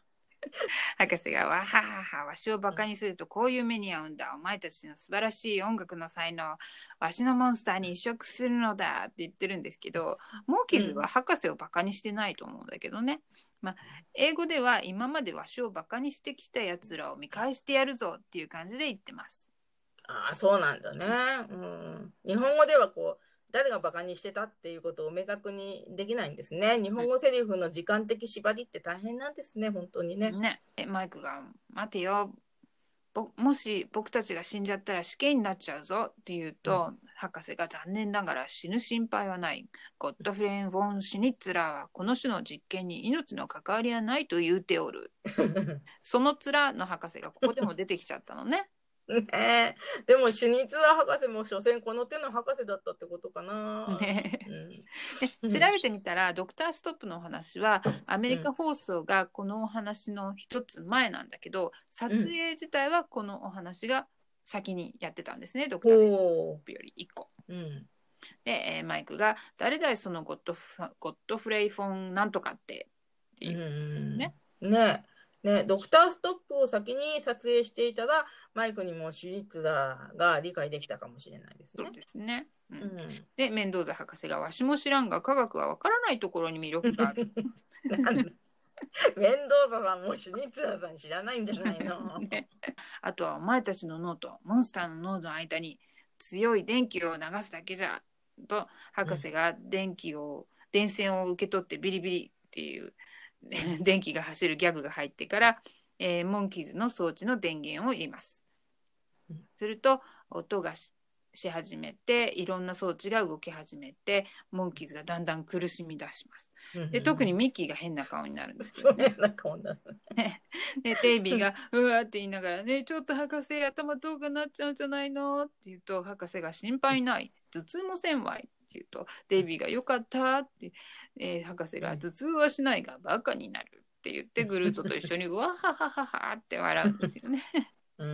博士が「わはははわしをバカにするとこういう目に遭うんだお前たちの素晴らしい音楽の才能わしのモンスターに移植するのだ」って言ってるんですけどモーキーズは博士をバカにしてないと思うんだけどね、まあ、英語では今までわしをバカにしてきたやつらを見返してやるぞっていう感じで言ってます。ああ、そうなんだね。うん。日本語ではこう、誰がバカにしてたっていうことを明確にできないんですね。日本語セリフの時間的縛りって大変なんですね、本当にね。ね、えマイクが「待てよぼもし僕たちが死んじゃったら死刑になっちゃうぞ」って言うと、博士が残念ながら死ぬ心配はないゴッドフレン・フォン・シュニッツラーはこの種の実験に命の関わりはないと言うておるその面の博士がここでも出てきちゃったのね。ねえ。でも、シュニツラ博士も所詮この手の博士だったってことかな。ねうん。で調べてみたらドクターストップのお話はアメリカ放送がこのお話の一つ前なんだけど撮影自体はこのお話が先にやってたんですね、ドクターストッほプより1個。う。うん。で、えーマイクが「誰だいそのゴッドフゴッドフレイフォンなんとかって」って言うんですよね。ねねドクターストップを先に撮影していたら、マイクにも手術だが理解できたかもしれないですねそう。ですね。うんうん。でメンドーザ博士が「わしも知らんが科学はわからないところに魅力がある」面倒ささんもシュニッツァーさん知らないんじゃないの ねあとはお前たちの脳とモンスターの脳の間に強い電気を流すだけじゃと博士が電気を、電線を受け取ってビリビリっていう 電気が走るギャグが入ってから、えーモンキーズの装置の電源を入れますうん。すると音がしし始めていろんな装置が動き始めてモンキーズがだんだん苦しみ出します。で特にミッキーが変な顔になるんですそよね。でデイビーが「うわ」って言いながらね「ちょっと博士頭どうかなっちゃうんじゃないの?」って言うと博士が「心配ない頭痛もせんわい」言うとデイビーが「よかった」って、えー博士が「頭痛はしないがバカになる」って言ってグルートと一緒に「わはははは」って笑うんですよね。うん。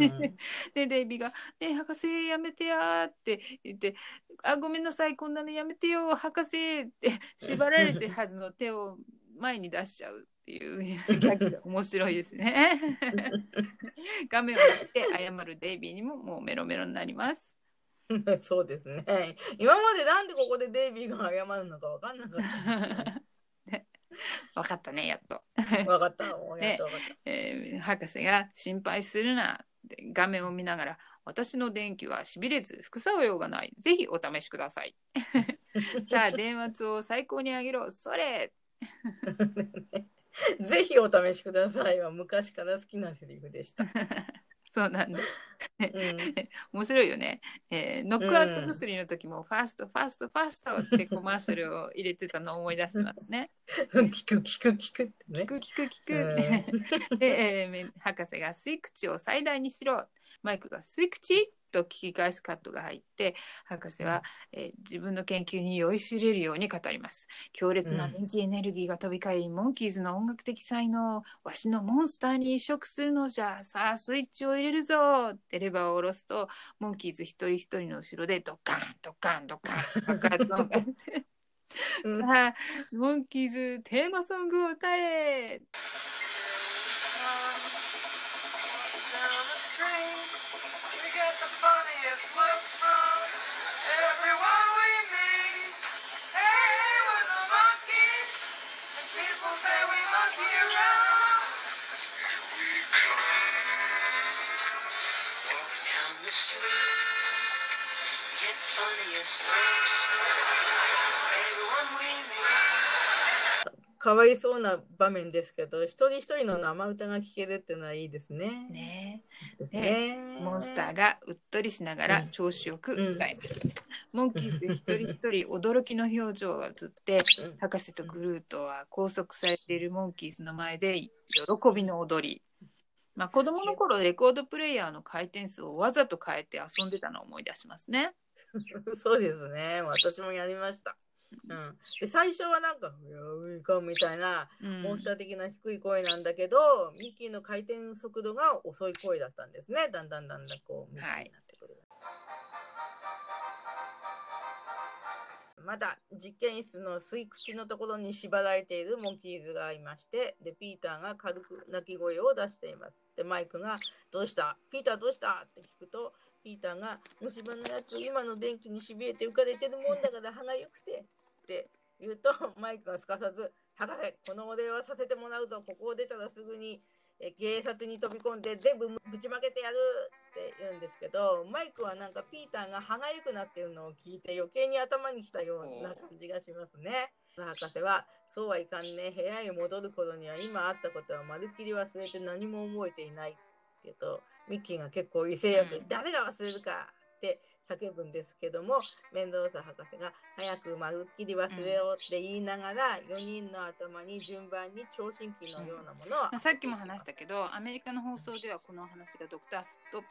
でデイビーが「ね博士やめてや」って言って「あごめんなさいこんなのやめてよ博士」って縛られてるはずの手を前に出しちゃうっていうギャグが面白いですね。画面を見て謝るデイビーにももうメロメロになります。そうですね。今までなんでここでデイビーが謝るのか分かんなかった。ね分かったねやっと。分かった。も うやっと分かった。えー博士が心配するな画面を見ながら私の電気はしびれず副作用がないぜひお試しくださいさあ電圧を最高に上げろそれぜひお試しくださいは昔から好きなセリフでした。そうなんだうん、面白いよね、えーノックアウト薬の時も fast fast fast ってコマーシャルを入れてたのを思い出しますね。効く効く効くってね。効。く効く効く。で、えーめ博士が吸い口を最大にしろ。マイクが吸い口と聞き返すカットが入って、博士は、えー自分の研究に酔いしれるように語ります。強烈な電気エネルギーが飛び交い、モンキーズの音楽的才能をわしのモンスターに移植するのじゃ。さあ、スイッチを入れるぞってレバーを下ろすと、モンキーズ一人一人の後ろでドカン、ドカン、ドカン、爆発音がして。うんさあ、モンキーズテーマソングを歌えかわいそうな場面ですけど、一人一人の生歌が聴けるっていうのはいいですね。ねねモンスターがうっとりしながら調子よく歌います。モンキーズ一人一人驚きの表情が映って、うん博士とグルートは拘束されているモンキーズの前で喜びの踊り。まあ、子供の頃レコードプレイヤーの回転数をわざと変えて遊んでたのを思い出しますね。そうですね。私もやりました。うん、で最初はなんか「うかみたいなうんモンスター的な低い声なんだけど、ミッキーの回転速度が遅い声だったんですね。だんだんだんだんこうミッキーになってくる。まだ実験室の吸い口のところに縛られているモンキーズがいまして、で、ピーターが軽く鳴き声を出しています。で、マイクが、どうした？ピーターどうした？って聞くと、ピーターが、虫歯のやつ、今の電気にしびれて浮かれてるもんだから歯がゆくて、って言うと、マイクがすかさず、博士、このお礼はさせてもらうぞ。ここを出たらすぐに、警察に飛び込んで全部ぶちまけてやるって言うんですけど、マイクはなんかピーターが歯がゆくなってるのを聞いて余計に頭にきたような感じがしますね。博士は、そうはいかんね。部屋へ戻る頃には今あったことはまるっきり忘れて何も覚えていないって言うと、ミッキーが結構威勢よく、うん。誰が忘れるかって叫ぶんですけども、メンドーサ博士が早くまるっきり忘れようって言いながら、4人の頭に順番に聴診器のようなものを、まあ、さっきも話したけどアメリカの放送ではこの話がドクターストッ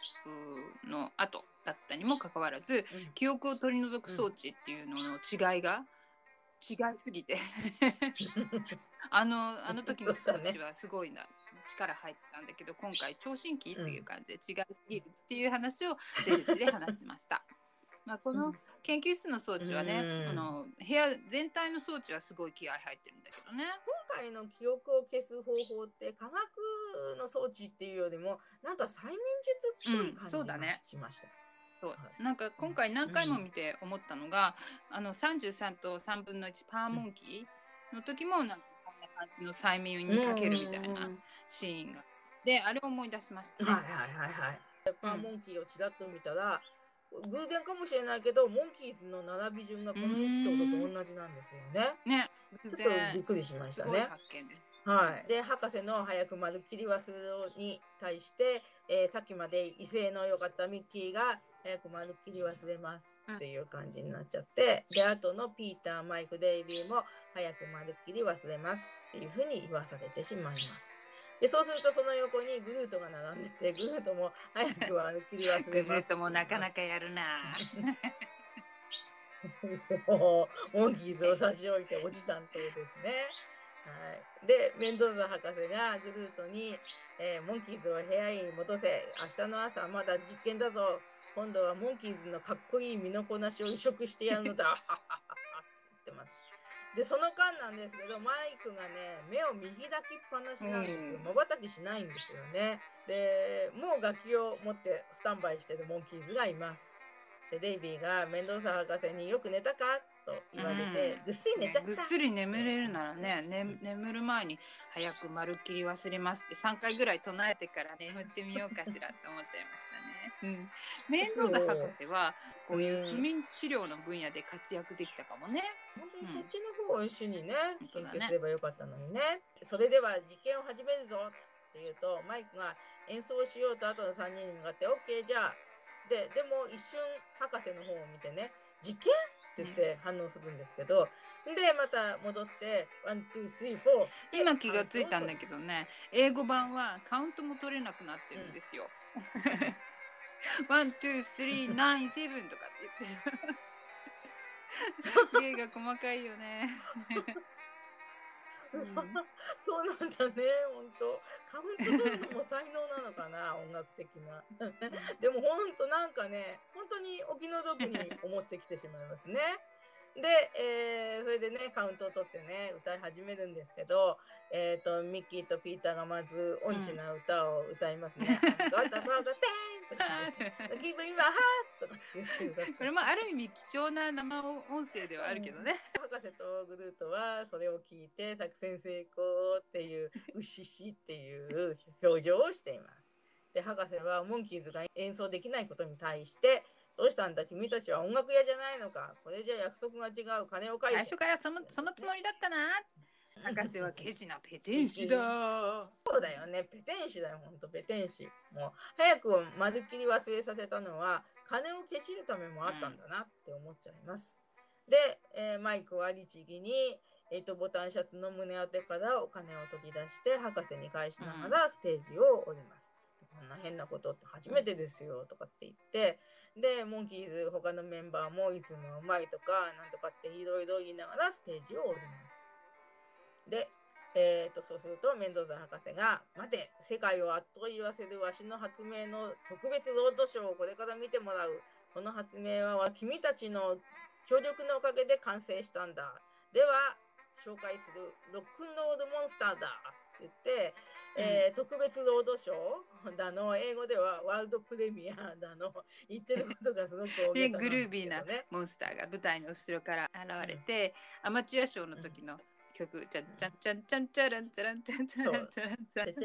プの後だったにもかかわらずうん。記憶を取り除く装置っていうのの違いが違いすぎて。あのあの時の装置はすごいな力入ってたんだけど今回聴診器っていう感じで違いすぎるっていう話をゼルジで話してました。まあこの研究室の装置はね、うんあの部屋全体の装置はすごい気合入ってるんだけどね。今回の記憶を消す方法って科学の装置っていうよりもなんか催眠術っぽいうん感じがそうだねしました。そうはなんか今回何回も見て思ったのが、あの33と3分の1パーモンキーの時もなんかの催眠にかけるみたいなシーンが。であれを思い出しましたね。はいはいはいはい。パーモンキーをちらっと見たら、偶然かもしれないけどモンキーズの並び順がこのエピソードと同じなんですよね。ねちょっとびっくりしましたね。発見です。はい、で博士の早くまるっきり忘れろに対して、えーさっきまで威勢の良かったミッキーが早くまるっきり忘れますっていう感じになっちゃって、であとのピーターマイクデイビーも早くまるっきり忘れますっていうふうに言わされてしまいます。でそうするとその横にグルートが並んでてグルートも早くまるっきり忘グルれます。ートもなかなかやるな。そう、モンキーズを差し置いて落ちたんとですね。はい。で、メンドーザ博士がグルートに、えーモンキーズを部屋に戻せ。明日の朝まだ実験だぞ。今度はモンキーズのかっこいい身のこなしを移植してやるのだ。で、その間なんですけど、マイクがね、目を見開きっぱなしなんですよ。うん瞬きしないんですよね。で、もう楽器を持ってスタンバイしてるモンキーズがいます。で、デイビーがメンドーサ博士によく寝たか？と言われて、うんぐっすり寝ちゃった。ねぐっすり眠れるならねね眠る前に早くまるっきり忘れますって3回ぐらい唱えてから眠ってみようかしらって思っちゃいましたね。うん、メンドーザ博士はこういう不眠治療の分野で活躍できたかもね。本当にそっちの方を主にね、研本当だね究すればよかったのにね。それでは実験を始めるぞって言うと、マイクが演奏しようと後の3人に向かって、OK じゃあ。で、でも一瞬博士の方を見てね、実験って言って反応するんですけど、で、また戻って、 one, two, three, four。今気がついたんだけどね英語版はカウントも取れなくなってるんですよ。one, two, three, nine, seven とかって言って。芸が細かいよね。うん そうなんだね、本当。カウント取るのも才能なのかな、音楽的な。でも本当なんかね、本当にお気の毒に思ってきてしまいますね。で、えーそれでね、カウントを取ってね、歌い始めるんですけど、えっ、と、ミッキーとピーターがまず音痴な歌を歌いますね。ガタガタペンとこれもある意味貴重な生音声ではあるけどね。博士とグルートはそれを聞いて作戦成功っていううししっていう表情をしています。で博士はモンキーズが演奏できないことに対してどうしたんだ君たちは音楽屋じゃないのか。これじゃ約束が違う金を返せ。最初からそのそのつもりだったな。博士はケチなペテン師だ。そうだよね。ペテン師だよほんと。ペテン師。もう早くまるっきり忘れさせたのは金をけしるためもあったんだなって思っちゃいます、で、えーマイクは律儀にえーとボタンシャツの胸当てからお金を取り出して博士に返しながらステージを降ります、こんな変なことって初めてですよとかって言ってでモンキーズ他のメンバーもいつもうまいとかなんとかっていろいろ言いながらステージを降ります。で、えー、とそうするとメンドーザ博士が「待て世界をあっと言わせるわしの発明の特別ロードショーをこれから見てもらう。この発明は君たちの協力のおかげで完成したんだ。では紹介するロックンロールモンスターだ」言って、えー特別ロードショーだの英語ではワールドプレミアだの言ってることがすごく大げでさ グルービーなモンスターが舞台の後ろから現れて、アマチュアショーの時の曲、じゃんじゃんじゃんじゃんじゃらゃらゃんじゃらんじゃらんじゃらん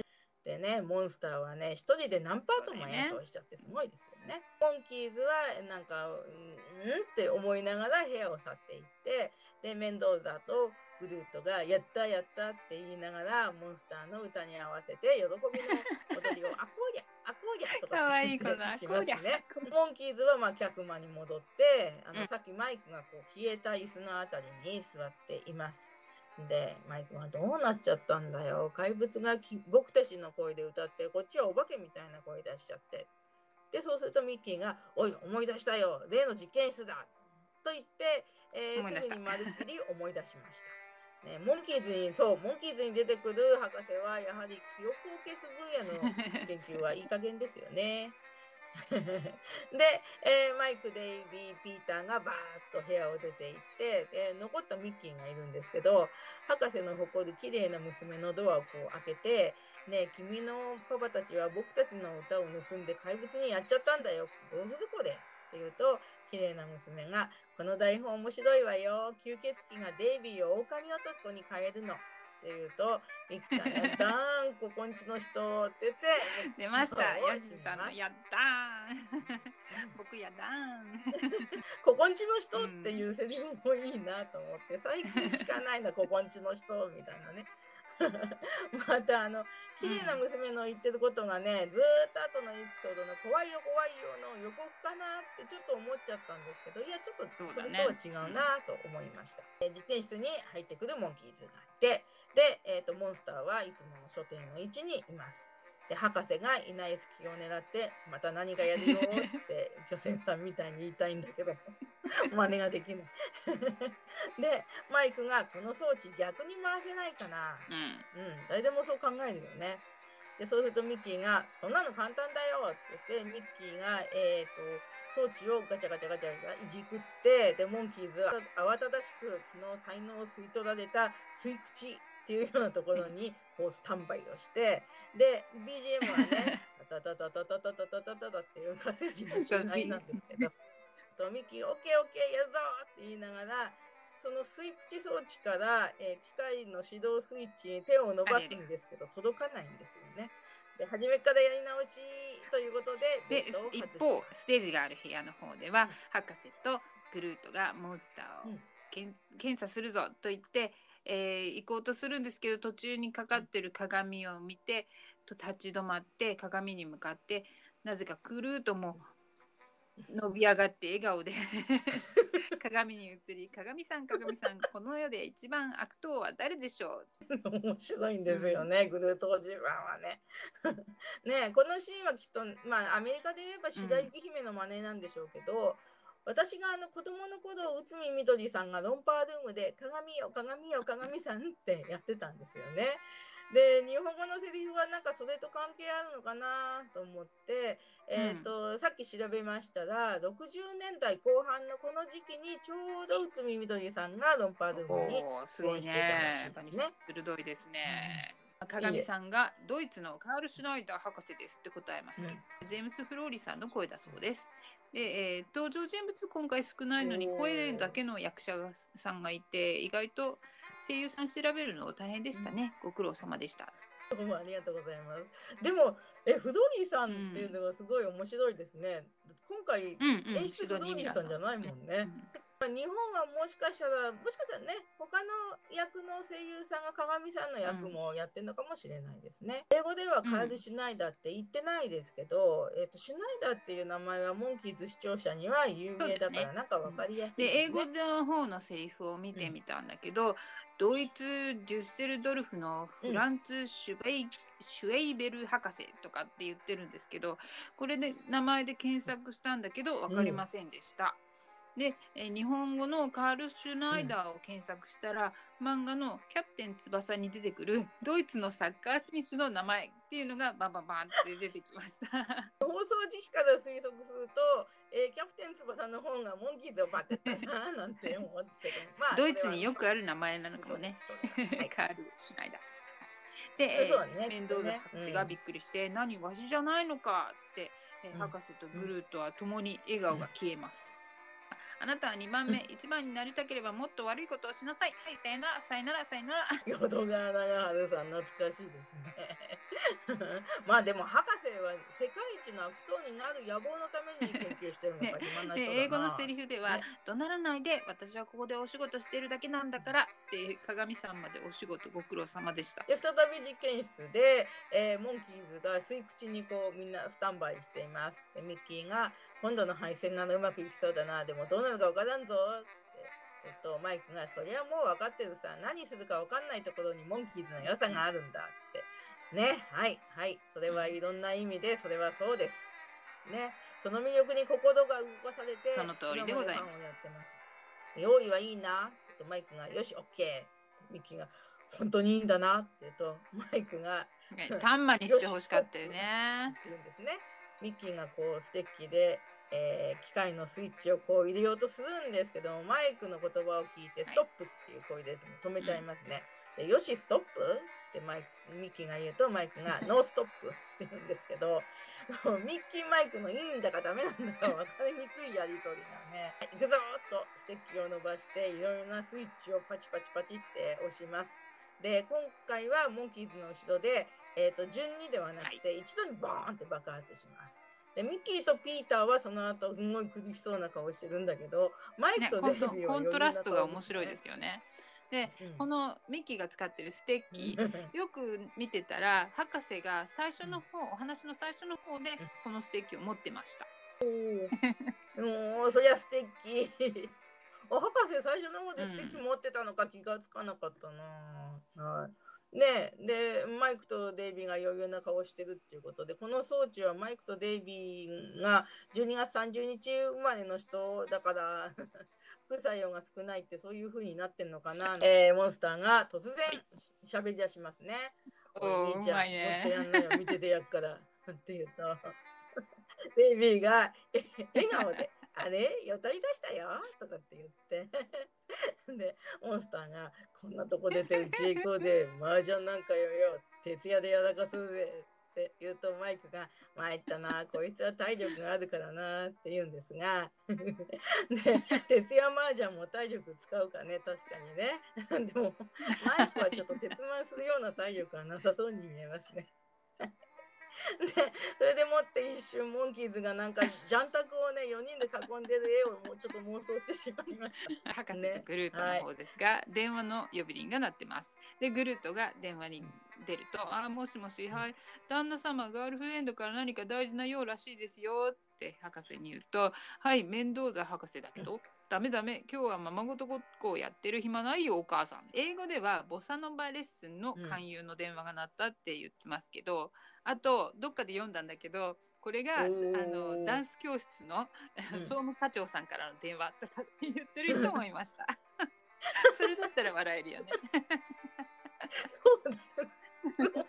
でね、モンスターはね、一人で何パートも演奏しちゃってすごいですよね。モンキーズはなんか、うん、うんって思いながら部屋を去っていって、で、メンドーザとグルートが、やったやったって言いながら、モンスターの歌に合わせて、喜びの踊りを、あこうりゃ、あこうりゃとか言ってしますね。モンキーズはまあ客間に戻って、あの、うんさっきマイクがこう消えた椅子のあたりに座っています。で、マイクはどうなっちゃったんだよ。怪物がき僕たちの声で歌って、こっちはお化けみたいな声出しちゃって。で、そうするとミッキーが、おい、思い出したよ。例の実験室だ。と言って、えーすぐにまるっきり思い出しました。ね、モンキーズに、そう、モンキーズに出てくる博士は、やはり記憶を消す分野の研究はいい加減ですよね。で、えーマイク、デイビー、ピーターがバーッと部屋を出て行って、で残ったミッキーがいるんですけど、博士の誇る綺麗な娘のドアをこう開けて、ねえ君のパパたちは僕たちの歌を盗んで怪物にやっちゃったんだよ。どうするこれ？って言うと、綺麗な娘が、この台本面白いわよ。吸血鬼がデイビーを狼男に変えるの。って言うと、ミッキーが、やったーん、ここんちの人って言って、出ました。ヤシさんのやったー。僕やだ ここんちの人っていうセリフもいいなと思って、最近聞かないな、ここんちの人みたいなね。またあの綺麗な娘の言ってることがね、ずーっと後のエピソードの「怖いよ怖いよ」の予告かなってちょっと思っちゃったんですけどいやちょっとそれとは違うなと思いました、え実験室に入ってくるモンキーズがいてで、えー、とモンスターはいつもの所定の位置にいます。で博士がいない隙を狙ってまた何かやるよって巨泉さんみたいに言いたいんだけど 真似ができない。でマイクがこの装置逆に回せないかな。うん。うん誰でもそう考えるよね。でそうするとミッキーが「そんなの簡単だよ」って言ってミッキーがえっ、と装置をガチャガチャガチャガチャいじくってでモンキーズは慌ただしく昨日才能を吸い取られた吸い口っていうようなところにこうスタンバイをしてで BGM はねタタタタタタタタタタタっていう火星人の集内なんですけどとミッキー「オッケーオッケーやるぞ!」って言いながらその吸い口装置から、えー機械の指導スイッチに手を伸ばすんですけど届かないんですよね。で初めからやり直しということでで一方ステージがある部屋の方では博士とグルートがモンスターをうん検査するぞと言って、えー行こうとするんですけど途中にかかってる鏡を見てと立ち止まって鏡に向かってなぜかグルートも伸び上がって笑顔で 鏡に映り鏡さん鏡さんこの世で一番悪党は誰でしょう？面白いんですよね、グルートおじさんはね。ねこのシーンはきっと、まあ、アメリカで言えば白雪姫の真似なんでしょうけど、私があの子供の頃内海みどりさんがロンパールームで「鏡よ鏡よ鏡さん」ってやってたんですよね。で日本語のセリフはなんかそれと関係あるのかなと思って、えーとさっき調べましたら60年代後半のこの時期にちょうど内海みどりさんがロンパールームにおーすごいね。やっぱり鋭いですね。鏡さんがドイツのカール・シュナイダー博士ですって答えます。ジェームス・フローリさんの声だそうです。で、えー登場人物今回少ないのに声だけの役者さんがいて意外と声優さん調べるの大変でしたね。ご苦労様でした。どうもありがとうございます。でも、え、フドニーさんっていうのがすごい面白いですね。今回、うんうん演出フドニーさんじゃないもんね。日本はもしかしたら、もしかしたらね、他の役の声優さんが鏡さんの役もやってるのかもしれないですね。英語ではカール・シュナイダーって言ってないですけど、えっ、と、シュナイダーっていう名前はモンキーズ視聴者には有名だから、なんかわかりやすいで英ですね。語の方のセリフを見てみたんだけど、ドイツ・デュッセルドルフのフランツ・シュベイ,、シュエイベル博士とかって言ってるんですけどこれで名前で検索したんだけど分かりませんでした。で、えー日本語のカール・シュナイダーを検索したら、漫画の「キャプテン翼」に出てくるドイツのサッカー選手の名前っていうのがバンバンバンって出てきました。放送時期から推測すると、えーキャプテン翼の方がモンキーズをバッてたな なんて思ってる。まあドイツによくあある名前なのかもね。はいカール・シュナイダー。で、えーメンドーザきっとね博士がびっくりして、何わしじゃないのかって、えーうん博士とグルートは共に笑顔が消えます。あなたは2番目、1番になりたければもっと悪いことをしなさい。はい、さよなら、さよなら、さよなら。淀川長春さん懐かしいですね。まあでも博士は世界一の悪党になる野望のために研究してるのか暇な人だな。で英語のセリフでは、ね怒鳴らないで、私はここでお仕事してるだけなんだからって、鏡さんまでお仕事ご苦労様でした。で再び実験室で、えーモンキーズが吸い口にこうみんなスタンバイしています。でミッキーが今度の配線ならうまくいきそうだなでもどうなるかわからんぞえっと、マイクがそりゃもう分かってるさ何するか分かんないところにモンキーズの良さがあるんだって。ねはいはいそれはいろんな意味でそれはそうです。ねその魅力に心が動かされてその通りでございます今ます。用意はいいなってマイクがよし OK ミッキーが本当にいいんだなって言うとマイクがねタンマにしてほしかったよね。って言うんですね。ミッキーがこうステッキで、えー機械のスイッチをこう入れようとするんですけどもマイクの言葉を聞いて「ストップ」っていう声で止めちゃいますね。でよしストップ？ってマイクミッキーが言うとマイクが「No stop」って言うんですけどミッキーマイクのいいんだかダメなんだか分かりにくいやり取りがね「行くぞ!」とステッキを伸ばしていろいろなスイッチをパチパチパチって押します。で今回はモンキーズの後ろで、えー、と順にではなくて一度にボーンって爆発します。でミッキーとピーターはその後すごい苦しそうな顔してるんだけどマイねクとデイビーはコントラストが面白いですよ。よね。で、うんこのミッキーが使ってるステッキ、よく見てたら博士が最初の方、お話の最初の方でこのステッキを持ってました。もうそりゃステッキ。あ博士最初の方でステッキ持ってたのか気がつかなかったな。はい。ねでマイクとデイビーが余裕な顔してるっていうことでこの装置はマイクとデイビーが12月30日生まれの人だから副作用が少ないってそういう風になってんのかな、えーモンスターが突然喋り出しますね。お兄ちゃん、ねもっとやんなよ、見ててやっから。って言うと、ベイビーがえ笑顔で、あれ？よとり出したよ？とかって言って。で、モンスターが、こんなとこ出てうち行こうで、麻雀なんかよよ、徹夜でやらかすぜ。って言うとマイクが「参ったなこいつは体力があるからな」って言うんですが で徹夜麻雀も体力使うかね確かにね でもマイクはちょっと鉄腕するような体力はなさそうに見えますね。でそれでもって一瞬モンキーズがなんかジャンタクをね4人で囲んでる絵をもうちょっと妄想してしまいました。博士ねとグルートの方ですが、電話の呼び鈴が鳴ってます。で、グルートが電話に出ると、あ、もしもし、はい、旦那様、ガールフレンドから何か大事な用らしいですよって博士に言うと、はい、メンドーザ博士だけど、ダメダメ、今日はままごとごっこをやってる暇ないよ、お母さん。英語ではボサノバレッスンの勧誘の電話が鳴ったって言ってますけど、あと、どっかで読んだんだけど、これがあのダンス教室のうん総務課長さんからの電話とかって言ってる人もいました。それだったら笑えるよね。そうだ。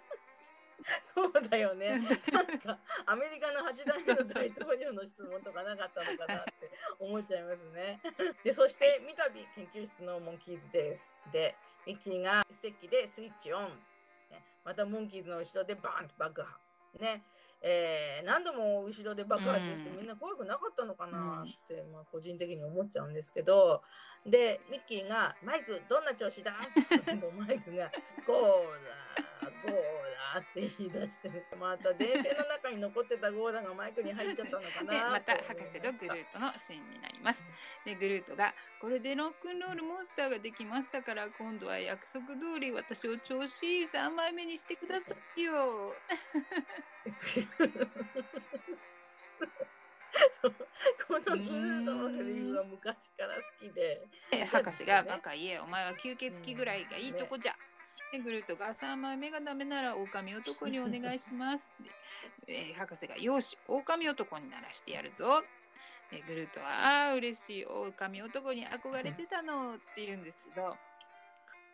そうだよね。なんかアメリカの8代目の大統領の質問とかなかったのかなって思っちゃいますね。で、そして三度研究室のモンキーズです。で、ミッキーがステッキでスイッチオン。ね、またモンキーズの後ろでバーンと爆破。ね。えー何度も後ろで爆発してうんみんな怖くなかったのかなって、まあ、個人的に思っちゃうんですけどでミッキーが「マイクどんな調子だ?」ってマイクが「ゴーだゴーダって言い出して また電線の中に残ってたゴーダがマイクに入っちゃったのかな。でまた博士とグルートのシーンになります。でグルートが「これでロックンロールモンスターができましたから今度は約束通り私を調子いい3枚目にしてくださいよ」このグルートのセリフは昔から好きで。で博士が「バカ言えお前は吸血鬼ぐらいがいいとこじゃ」でグルートが3枚目がダメなら狼男にお願いします。で えー博士が「よし狼男にならしてやるぞ」でグルートは「ああ嬉しい狼男に憧れてたの」って言うんですけど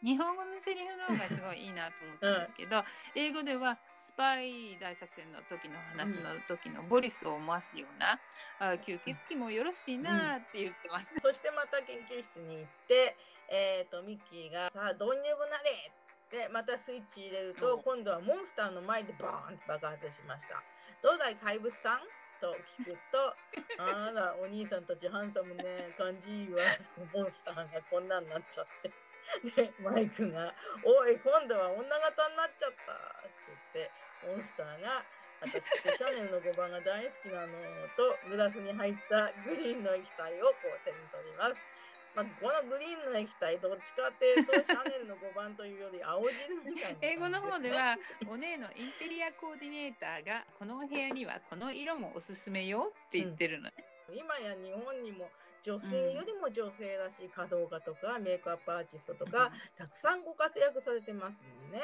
日本語のセリフの方がすごいいいなと思ったんですけど、英語ではスパイ大作戦の時の話の時のボリスを思わすような「あー吸血鬼もよろしいな」って言ってます。そしてまた研究室に行って、えー、とミッキーが「さあどうにでもなれ!」でまたスイッチ入れると、うん今度はモンスターの前でバーンと爆発しました。どうだい怪物さん？と聞くと「あらお兄さんたちハンサムね感じいいわ」ってモンスターがこんなんなっちゃって。でマイクが「おい今度は女型になっちゃった」って言ってモンスターが「私ってシャネルの5番が大好きなの」とグラスに入ったグリーンの液体をこう手に取ります。まあ、このグリーンの液体どっちかっていうとシャネルの5番というより青汁みたいなね、英語の方ではお姉のインテリアコーディネーターがこのお部屋にはこの色もおすすめよって言ってるのね。今や日本にも女性よりも女性だし、華道家とかメイクアップアーティストとか、たくさんご活躍されてますもんね。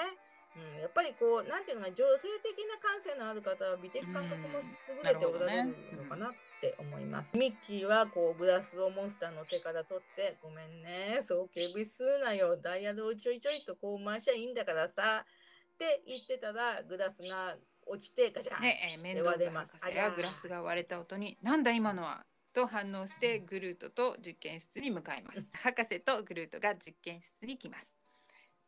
うん、やっぱりこうなんていうのかな女性的な感性のある方は美的感覚も優れておられるのかなって思います。ミッキーはこうグラスをモンスターの手から取って「ごめんねそう警備するなよダイヤルをちょいちょいとこう回しゃいいんだからさ」って言ってたらグラスが落ちてガチャン、で、えー、メンドーザ博士がグラスが割れた音に「なんだ今のは!」と反応してグルートと実験室に向かいます。博士とグルートが実験室に来ます。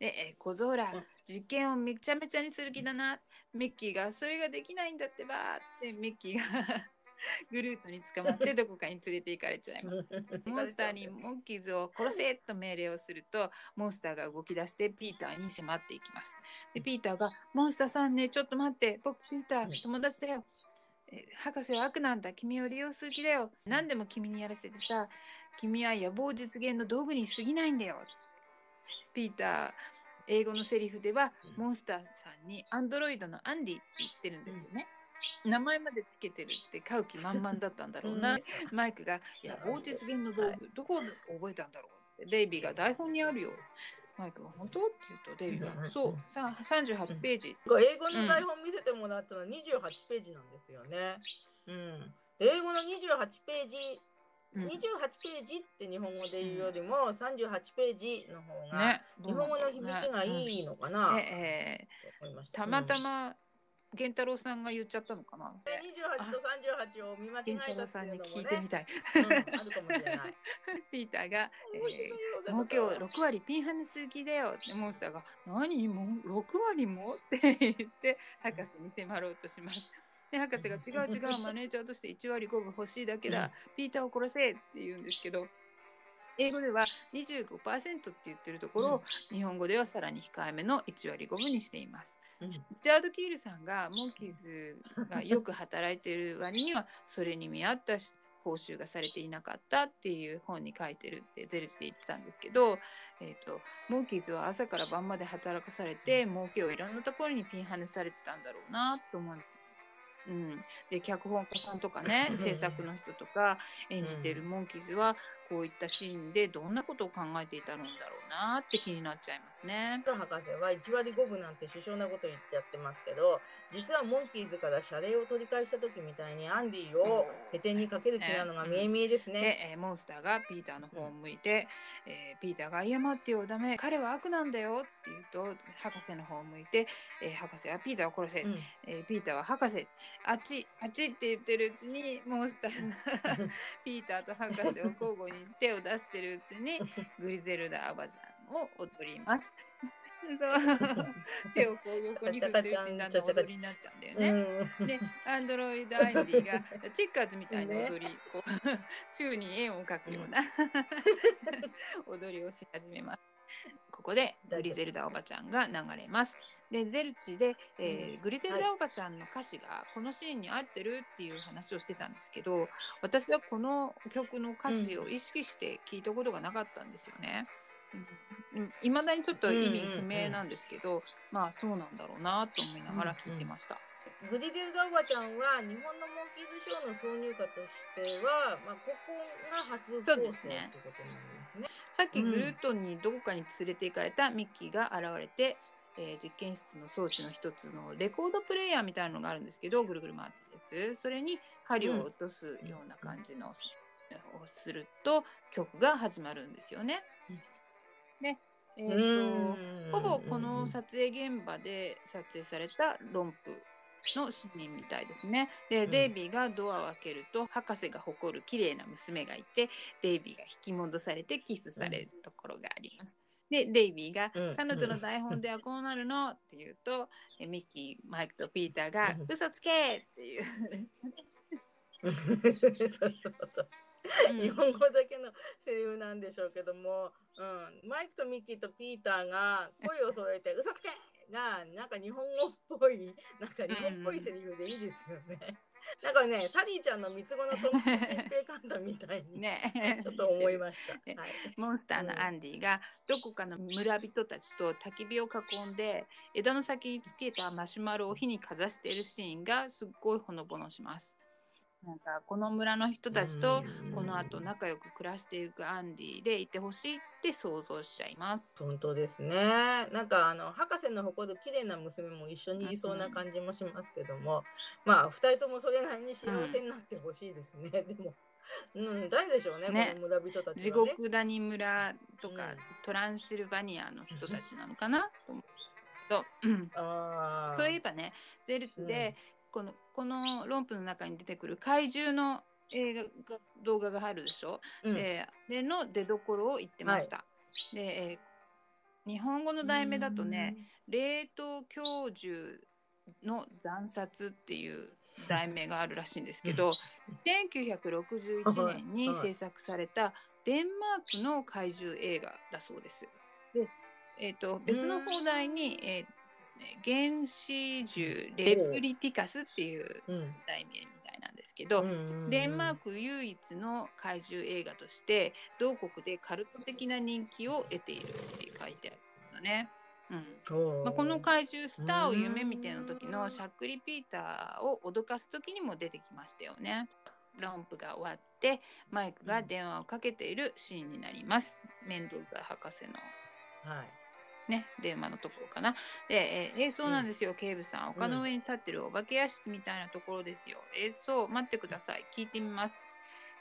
で、えー、小僧らうん。実験をめちゃめちゃにする気だな。ミッキーがそれができないんだってばってミッキーが グルートに捕まって どこかに連れて行かれちゃいます。モンスターに モンキーズを殺せと命令をするとモンスターが動き出してピーターに迫っていきます。でピーターが「モンスターさんねちょっと待って僕ピータうん。ー友達だよ」え「博士は悪なんだ。君を利用する気だよ。何でも君にやらせてさ君は野望実現の道具に過ぎないんだよ」ピーター英語のセリフではうんモンスターさんにアンドロイドのアンディって言ってるんですよね。名前までつけてるって買う気満々だったんだろうな。マイクが「いや棒実現の道具どこで覚えたんだろう?」ってデイビーが台本にあるよ。マイクが「本当?」って言うとデイビーが「うんそうさ38ページ」英語の台本見せてもらったのは28ページなんですよね。うん。で英語の28ページ、うん28ページって日本語で言うよりも38ページの方が、ね日本語の響きがいいのかな、でえと思いました。またうんま源太郎さんが言っちゃったのかな。で28と38を見間違えたっていうのもね、聞いてみたい。うん、あるかもしれない。ピーターが、えーもう今日6割ピンハネする気だよってモンスターが「何もう6割も?」って言って博士に迫ろうとします。で博士が「違う違うマネージャーとして1割5分欲しいだけだ、ピーターを殺せ」って言うんですけど英語では25%って言ってるところを、日本語ではさらに控えめの1割5分にしています。うんリチャード・キールさんがモンキーズがよく働いている割にはそれに見合った報酬がされていなかったっていう本に書いてるってゼルチで言ってたんですけど、えー、とモンキーズは朝から晩まで働かされて儲けをいろんなところにピンハネされてたんだろうなと思う。うん、で脚本家さんとかねうん。制作の人とか演じてるモンキーズはこういったシーンでどんなことを考えていたのだろうなって気になっちゃいますね。博士は1割5分なんて首相なこと言ってやってますけど実はモンキーズから謝礼を取り返した時みたいにアンディをペテンにかける気なのが見え見えですね。で、えーモンスターがピーターの方を向いて、えーピーターが謝ってよダメ。彼は悪なんだよって言うと博士の方を向いて、えー博士はピーターを殺せ、うん。えーピーターは博士。あっちあっちって言ってるうちにモンスターが ピーターと博士を交互に手を出してるうちに グリゼルダ・アバザンを踊ります。そう 手をこう横に振ってるうちにだんだん踊りになっちゃうんだよね。うんで、アンドロイドアイディがチェッカーズみたいな踊り、こう宙に円を描くような踊りをし始めます。ここでグリゼルダおばちゃんが流れます。でゼルチで、えーグリゼルダおばちゃんの歌詞がこのシーンに合ってるっていう話をしてたんですけど私はこの曲の歌詞を意識して聞いたことがなかったんですよね。いまだにちょっと意味不明なんですけど、まあそうなんだろうなと思いながら聞いてました。グリゼルダおばちゃんは日本のモンキーズショーの挿入歌としては、まあ、ここが初放送そうってことなりますね。さっきグルートンにどこかに連れて行かれたミッキーが現れて、えー実験室の装置の一つのレコードプレイヤーみたいなのがあるんですけどぐるぐる回ってるやつ。それに針を落とすような感じの、をすると曲が始まるんですよね。で、えーとほぼこの撮影現場で撮影されたロンプのシーンみたいですね。で、うんデイビーがドアを開けると博士が誇る綺麗な娘がいてデイビーが引き戻されてキスされるところがあります。でデイビーがうん「彼女の台本ではこうなるの」って言うとえミッキーマイクとピーターがうん「嘘つけ!」っていう、そうそうそううん日本語だけのセリフなんでしょうけども、うん、マイクとミッキーとピーターが 声を揃えて「嘘つけ!」がなんか日本語っぽいなんか日本っぽいセリフでいいですよね。なんかねサリーちゃんの三つ子のトムチンペイカンタみたいに、ねちょっと思いました。ねはいモンスターのアンディがどこかの村人たちと焚き火を囲んで枝の先につけたマシュマロを火にかざしているシーンがすっごいほのぼのします。なんかこの村の人たちとこの後仲良く暮らしていくアンディでいてほしいって想像しちゃいます。本当ですね。なんかあの博士の誇る綺麗な娘も一緒にいそうな感じもしますけども、まあ二人ともそれなりに幸せになってほしいですね。でも、うん、誰でしょうね、ねこの村人たちね。獄谷村とか、うんトランシルバニアの人たちなのかなと思うん あーそういえばねゼルツで、このこのロンプの中に出てくる怪獣の映画が動画が入るでしょ、うん。ででの出どころを言ってました。で、えー日本語の題名だとね「冷凍教授の惨殺」っていう題名があるらしいんですけど1961年に 制作されたデンマークの怪獣映画だそうです。でえー、と別の放題に、えー原始獣レクリティカスっていううん、うん題名みたいなんですけど、デンマーク唯一の怪獣映画として同国でカルト的な人気を得ているって書いてあるのね。うんまあ、この怪獣スターを夢見ての時のシャックリ・ピーターを脅かす時にも出てきましたよね。ロンプが終わってマイクが電話をかけているシーンになります。メンドーザ博士のはい。ね、電話のところかな。で、えー、えーそうなんですよ、警部さん。丘の上に立ってるお化け屋敷みたいなところですよ。えーそう、待ってください。聞いてみます。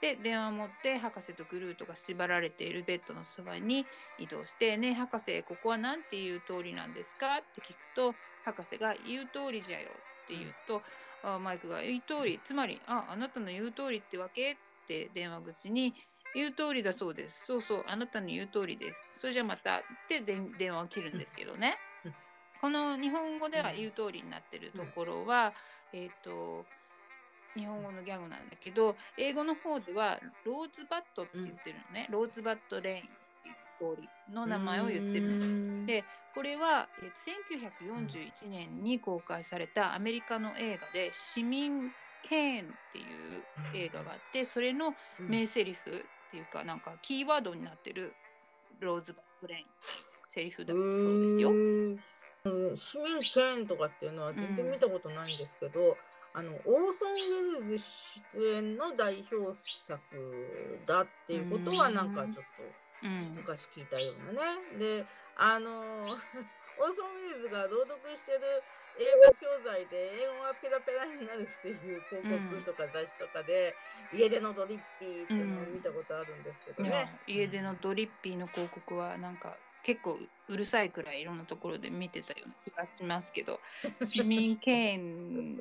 で、電話を持って、博士とグルートが縛られているベッドのそばに移動して、ね、博士、ここは何て言う通りなんですかって聞くと、博士が言う通りじゃよって言うと、あマイクが言う通り、つまり、あ、あなたの言う通りってわけって電話口に言う通りだそうです。そうそう、あなたの言う通りです。それじゃまたってで電話を切るんですけどねうん。この日本語では言う通りになってるところは、えっ、と、日本語のギャグなんだけど、英語の方では Rosebud って言ってるのね。 Rosebud Lane っていう通りの名前を言ってるの。でこれは、えー1941年に公開されたアメリカの映画で「市民ケーン」っていう映画があってそれの名台詞っていうかなんかキーワードになってる「 Rosebud Lane」セリフだ。そうですよ。うん市民権とかっていうのは全然見たことないんですけど、あのオーソン・ウェルズ出演の代表作だっていうことはなんかちょっとうん。昔聞いたようなね。であの オーソン・ウェルズが朗読してる英語教材で英語がペラペラになるっていう広告とか雑誌とかで、家でのドリッピーっていうのを見たことあるんですけどいやね。家でのドリッピーの広告はなんか結構うるさいくらいいろんなところで見てたような気がしますけど市民権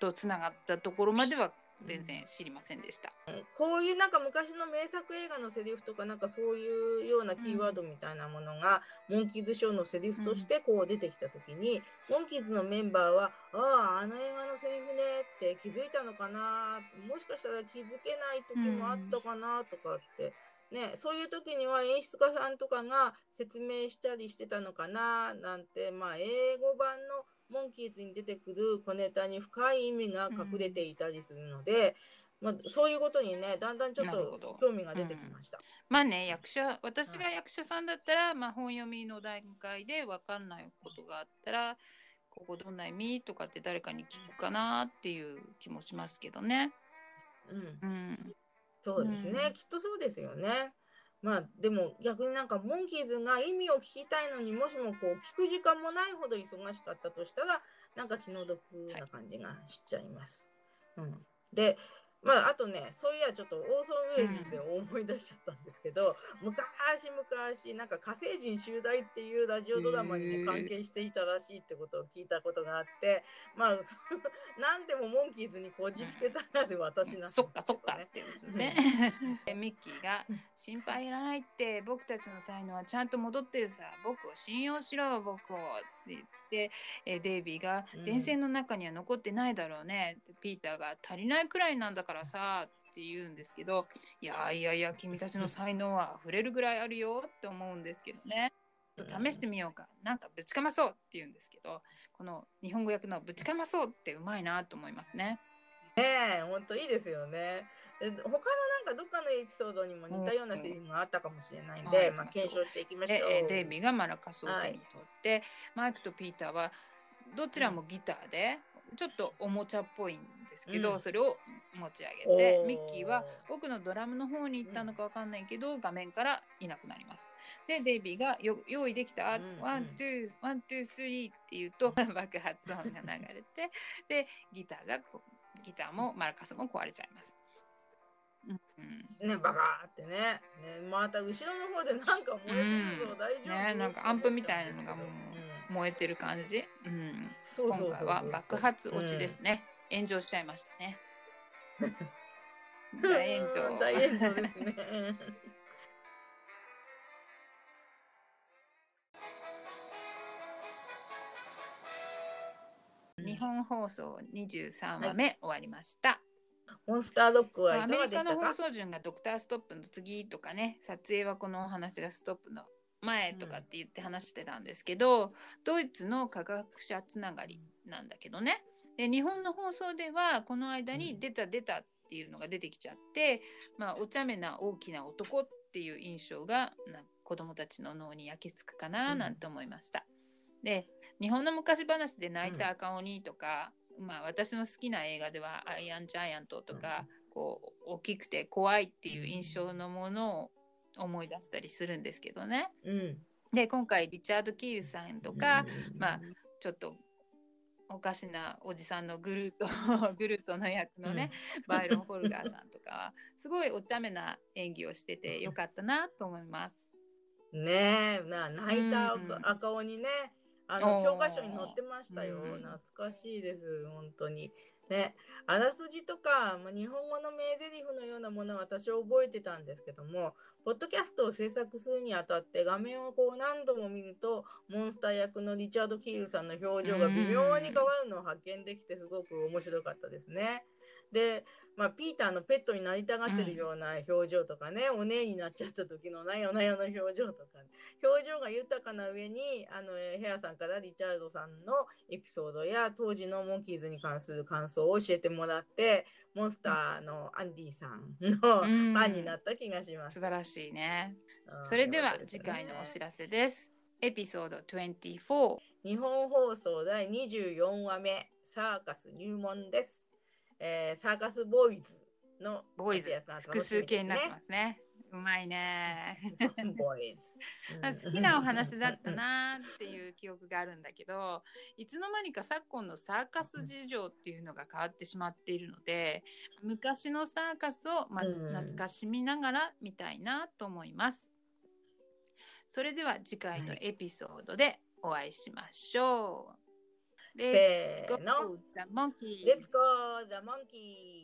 とつながったところまでは全然知りませんでした。こういうなんか昔の名作映画のセリフとかなんかそういうようなキーワードみたいなものが、モンキーズショーのセリフとしてこう出てきた時に、モンキーズのメンバーは「あああの映画のセリフね」って気づいたのかなもしかしたら気づけない時もあったかなとかってね、そういう時には演出家さんとかが説明したりしてたのかななんて、まあ、英語版のモンキーズに出てくる小ネタに深い意味が隠れていたりするので、まあ、そういうことにねだんだんちょっと興味が出てきました。まあね役者私が役者さんだったら、はい、まあ、本読みの段階で分かんないことがあったらここどんな意味とかって誰かに聞くかなっていう気もしますけどね。うん、うん、そうですね、うん、きっとそうですよね。まあでも逆になんかモンキーズが意味を聞きたいのにもしもこう聞く時間もないほど忙しかったとしたらなんか気の毒な感じがしちゃいます。はい、うん、でまあ、あとね、そういやちょっとオーソンウェイズで思い出しちゃったんですけど、うん、昔々、なんか火星人襲来っていうラジオドラマにも関係していたらしいってことを聞いたことがあって、まあ、なんでもモンキーズにこじつけたらで私なん、ね、そっかそっかってですね。ミッキーが、心配いらないって、僕たちの才能はちゃんと戻ってるさ、僕を信用しろ、僕を。って言って、えデイビーが、電線の中には残ってないだろうね、ってピーターが、足りないくらいなんだからさ、って言うんですけど、いやいやいや、君たちの才能は溢れるぐらいあるよって思うんですけどね。と試してみようか。なんかぶちかまそうって言うんですけど、この日本語訳のぶちかまそうってうまいなと思いますね。ねえ、ほんといいですよね。他のなんかどっかのエピソードにも似たようなセリフがあったかもしれないんで、まあ検証していきましょう。えデイビーがマラカスを手に取って、はい、マイクとピーターはどちらもギターで、ちょっとおもちゃっぽいんですけど、うん、それを持ち上げてミッキーは奥のドラムの方に行ったのかわかんないけど、うん、画面からいなくなります。でデイビーがよ「用意できた、うん、ワンツーワンツースリー」って言うと 爆発音が流れてでギターがギターもマラカスも壊れちゃいます。うん、ねバカってね。ねまた後ろの方でなんか燃えてるぞ、うん、大丈夫？ねなんかアンプみたいなのがもう燃えてる感じ、うん、そうそう今回は爆発落ちですね、うん、炎上しちゃいましたね。大炎上。大炎上ですね日本放送23話目、終わりました。モンスタードッグはいアメリカの放送順がドクターストップの次とかね、撮影はこのお話がストップの前とかって言って話してたんですけど、うん、ドイツの科学者つながりなんだけどね。で日本の放送ではこの間に出た出たっていうのが出てきちゃって、うん、まあお茶目な大きな男っていう印象が子供たちの脳に焼き付くかななんて思いました。うん、で日本の昔話で泣いた赤鬼とか、うん、まあ私の好きな映画ではアイアンジャイアントとか、うん、こう大きくて怖いっていう印象のものを思い出したりするんですけどね。うん、で今回リチャード・キールさんとか、まあちょっとおかしなおじさんのグルート グルートの役のね、うん、バイロン・ホルガーさんとかは すごいお茶目な演技をしててよかったなと思います。ねえな泣いた赤鬼ね、あの教科書に載ってましたよ、うん、懐かしいです本当に。ね。あらすじとか、まあ、日本語の名台詞のようなものは私は覚えてたんですけどもポッドキャストを制作するにあたって画面をこう何度も見るとモンスター役のリチャード・キールさんの表情が微妙に変わるのを発見できてすごく面白かったですね。でまあ、ピーターのペットになりたがってるような表情とかね、うん、お姉になっちゃった時のなよなよの表情とか、表情が豊かな上に、あの、ヘアさんからリチャードさんのエピソードや当時のモンキーズに関する感想を教えてもらって、モンスターのアンディさんのファンになった気がします。素晴らしいね。それでは次回のお知らせです。エピソード24。日本放送第24話目、サーカス入門です。えー、サーカスボーイズのボーイズ、複数形になってますね。うまいね。ボーイズ。好きなお話だったなっていう記憶があるんだけど、いつの間にか昨今のサーカス事情っていうのが変わってしまっているので、昔のサーカスを、ま、懐かしみながら見たいなと思います。それでは次回のエピソードでお会いしましょう。Let's go the monkeys. Let's go the monkeys.